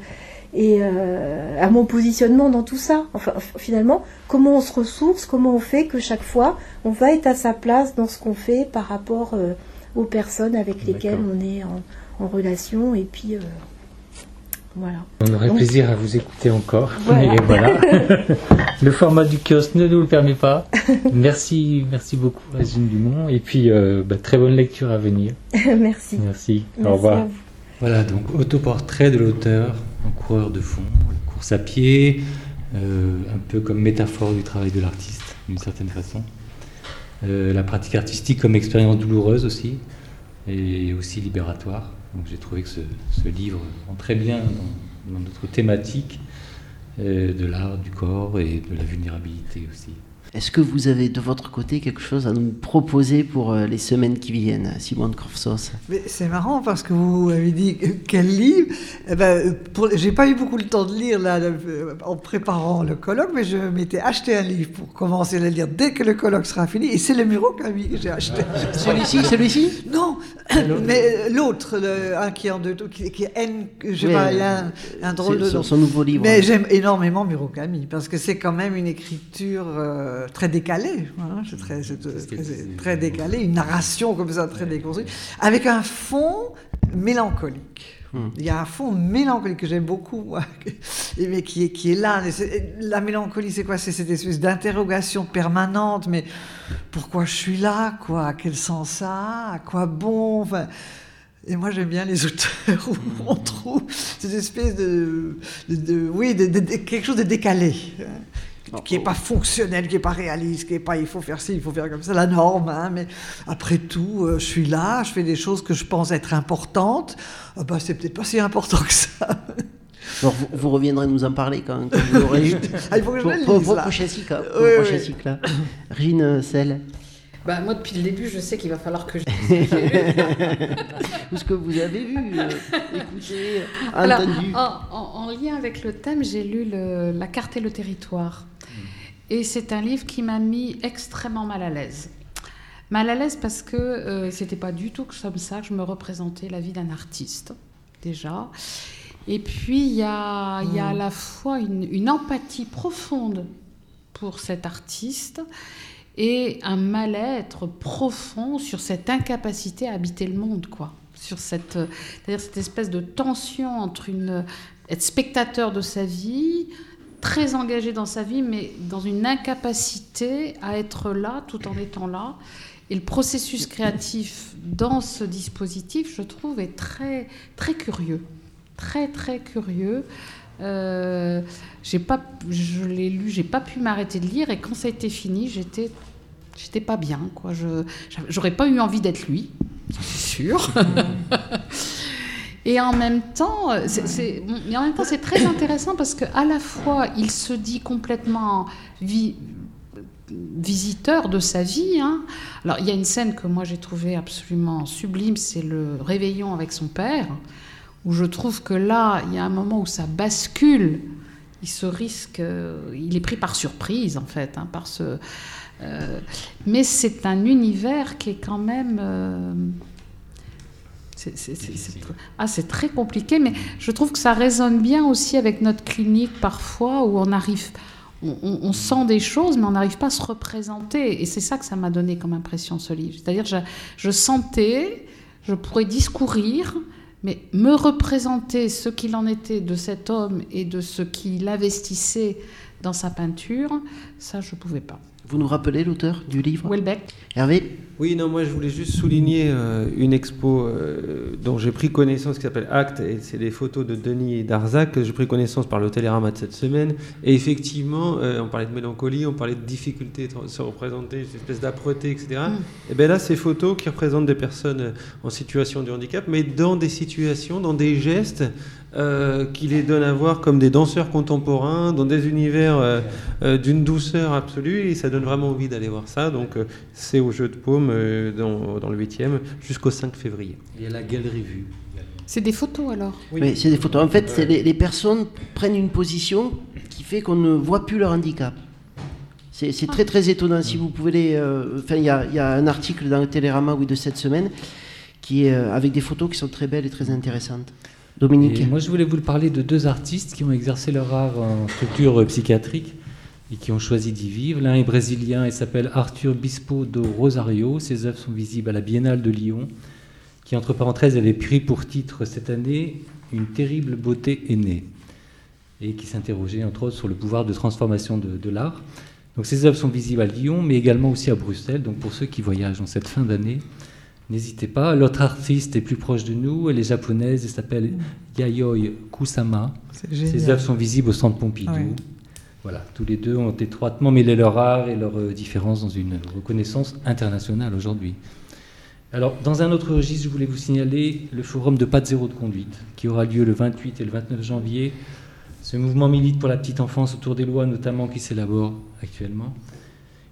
et euh, à mon positionnement dans tout ça. Enfin, finalement, comment on se ressource, comment on fait que chaque fois, on va être à sa place dans ce qu'on fait par rapport euh, aux personnes avec lesquelles on est en, en relation. Et puis, euh, voilà. On aurait Donc- plaisir à vous écouter encore. Voilà. Et voilà. le format du kiosque ne nous le permet pas. Merci, merci beaucoup, Régine Dumont. Et puis, euh, bah, très bonne lecture à venir. Merci. Merci. Merci Au revoir. Voilà, donc autoportrait de l'auteur en coureur de fond, course à pied, euh, un peu comme métaphore du travail de l'artiste, d'une certaine façon. Euh, la pratique artistique comme expérience douloureuse aussi, et aussi libératoire. Donc j'ai trouvé que ce, ce livre entrait bien dans, dans notre thématique euh, de l'art, du corps et de la vulnérabilité aussi. Est-ce que vous avez de votre côté quelque chose à nous proposer pour euh, les semaines qui viennent, Simone Corfsos Mais c'est marrant parce que vous avez dit euh, quel livre. Eh ben, j'ai pas eu beaucoup le temps de lire là, le- en préparant le colloque, mais je m'étais acheté un livre pour commencer à le lire dès que le colloque sera fini. Et c'est le Murakami que j'ai acheté. Celui-ci, celui-ci? Non, mais l'autre, le- un qui est en deux, qui, qui est N, je sais pas, euh, il y a un, un drôle de son- nouveau livre. Mais j'aime énormément Murakami parce que c'est quand même une écriture euh, très décalée. hein, c'est très, euh, très, très décalé, une narration comme ça très déconstruite, avec un fond mélancolique. Il y a un fond mélancolique que j'aime beaucoup, moi, mais qui est, qui est là. La mélancolie, c'est quoi? C'est cette espèce d'interrogation permanente, mais pourquoi je suis là quoi? Quel sens ça? À quoi bon? Enfin, Et moi, j'aime bien les auteurs où on trouve cette espèce de, de- de- oui, de, quelque chose de décalé, hein, qui n'est pas fonctionnel, qui n'est pas réaliste, qui n'est pas il faut faire ci, il faut faire comme ça, la norme. hein, mais après tout, euh, je suis là, je fais des choses que je pense être importantes. Ah bah, c'est peut-être pas si important que ça. Alors, vous, vous reviendrez nous en parler quand, quand vous l'aurez lu. Ah, il faut que je pour, le lise, pour- là. prochain cycle. hein, pour Oui, prochain cycle, là. Régine euh, Selle, Bah, moi, depuis le début, je sais qu'il va falloir que je. tout ce que vous avez vu, euh, écouté, Alors, en, en- en lien avec le thème, j'ai lu le- La carte et le territoire. Et c'est un livre qui m'a mis extrêmement mal à l'aise. Mal à l'aise parce que euh, c'était pas du tout comme ça que je me représentais la vie d'un artiste, déjà. Et puis, il y a, il y a à la fois une, empathie profonde pour cet artiste et un mal-être profond sur cette incapacité à habiter le monde, quoi. Sur cette, euh, c'est-à-dire cette espèce de tension entre être spectateur de sa vie, très engagé dans sa vie, mais dans une incapacité à être là tout en étant là. Et le processus créatif dans ce dispositif, je trouve, est très, très curieux. Très, très curieux. Euh, pas, je l'ai lu, j'ai pas pu m'arrêter de lire, et quand ça a été fini, j'étais, j'étais pas bien, quoi. Je, j'aurais pas eu envie d'être lui, c'est sûr. Et en même temps, c'est, mais en même temps, c'est très intéressant parce que à la fois, il se dit complètement vi- visiteur de sa vie. hein. Alors, il y a une scène que moi j'ai trouvée absolument sublime, c'est le réveillon avec son père, où je trouve que là, il y a un moment où ça bascule. Il se risque, euh, il est pris par surprise en fait, hein, par ce. euh, mais c'est un univers qui est quand même. euh, c'est- ah, c'est très compliqué, mais je trouve que ça résonne bien aussi avec notre clinique parfois, où on arrive, on sent des choses, mais on n'arrive pas à se représenter. Et c'est ça que ça m'a donné comme impression ce livre. C'est-à-dire, je, je sentais, je pourrais discourir, mais me représenter ce qu'il en était de cet homme et de ce qu'il investissait dans sa peinture, ça, je ne pouvais pas. Vous nous rappelez l'auteur du livre Welbeck. Hervé Oui, non, moi je voulais juste souligner euh, une expo euh, dont j'ai pris connaissance qui s'appelle Acte, et c'est des photos de Denis et d'Arzac que j'ai pris connaissance par le Télérama de cette semaine. Et effectivement, euh, on parlait de mélancolie, on parlait de difficulté de se représenter, une espèce d'âpreté, etc. Mm. Et bien là, ces photos qui représentent des personnes en situation de handicap, mais dans des situations, dans des gestes euh, qui les donnent à voir comme des danseurs contemporains, dans des univers euh, euh, d'une douceur absolue, et ça donne vraiment envie d'aller voir ça. Donc euh, c'est au Jeu de Paume euh, dans, dans le 8e jusqu'au 5 février. Il y a la galerie vue. C'est des photos alors? Oui, c'est des photos. En fait, c'est les, les personnes prennent une position qui fait qu'on ne voit plus leur handicap. C'est très très étonnant. Si vous pouvez les, euh, enfin, il y, a- il y a un article dans le Télérama oui, de cette semaine qui est euh, avec des photos qui sont très belles et très intéressantes. Dominique. Et moi, je voulais vous parler de deux artistes qui ont exercé leur art en structure euh, psychiatrique et qui ont choisi d'y vivre. L'un est brésilien, il s'appelle Arthur Bispo do Rosario. Ses œuvres sont visibles à la Biennale de Lyon, qui, entre parenthèses, avait pris pour titre cette année Une terrible beauté est née, et qui s'interrogeait, entre autres, sur le pouvoir de transformation de, de l'art. Donc, ces œuvres sont visibles à Lyon, mais également aussi à Bruxelles. Donc, pour ceux qui voyagent en cette fin d'année, N'hésitez pas. L'autre artiste est plus proche de nous. Elle est japonaise. Elle s'appelle Yayoi Kusama. Ses œuvres sont visibles au Centre Pompidou. Ouais. Voilà, tous les deux ont étroitement mêlé leur art et leurs euh, différences dans une reconnaissance internationale aujourd'hui. Alors, dans un autre registre, je voulais vous signaler le forum de pas de zéro de conduite, qui aura lieu le 28 et le 29 janvier. Ce mouvement milite pour la petite enfance autour des lois, notamment qui s'élaborent actuellement.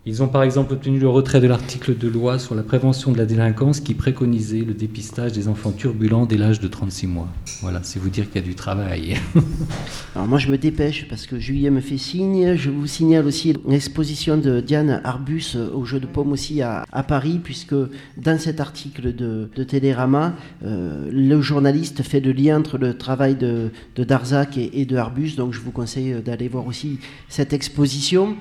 Ils ont par exemple obtenu le retrait de l'article de loi sur la prévention de la délinquance qui préconisait le dépistage des enfants turbulents dès l'âge de 36 mois. Voilà, c'est vous dire qu'il y a du travail. Alors moi je me dépêche parce que Julien me fait signe. Je vous signale aussi l'exposition de Diane Arbus au jeu de paume aussi à, Paris puisque dans cet article de, de Télérama, euh, le journaliste fait le lien entre le travail de, de Darzac et, et de Arbus. Donc je vous conseille d'aller voir aussi cette exposition.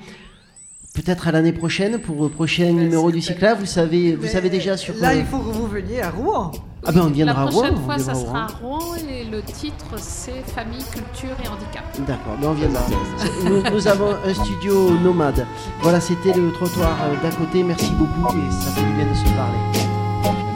Peut-être à l'année prochaine pour le prochain numéro du Cycla. Vous savez, vous savez déjà sur Là, euh, il faut que vous veniez à Rouen. Ah ben on viendra La à Rouen. prochaine on fois, ça sera à Rouen. Et le titre c'est Famille, Culture et Handicap. D'accord, mais on viendra. Nous, nous avons un studio nomade. Voilà, c'était le trottoir euh, d'à côté. Merci beaucoup et ça fait du bien de se parler.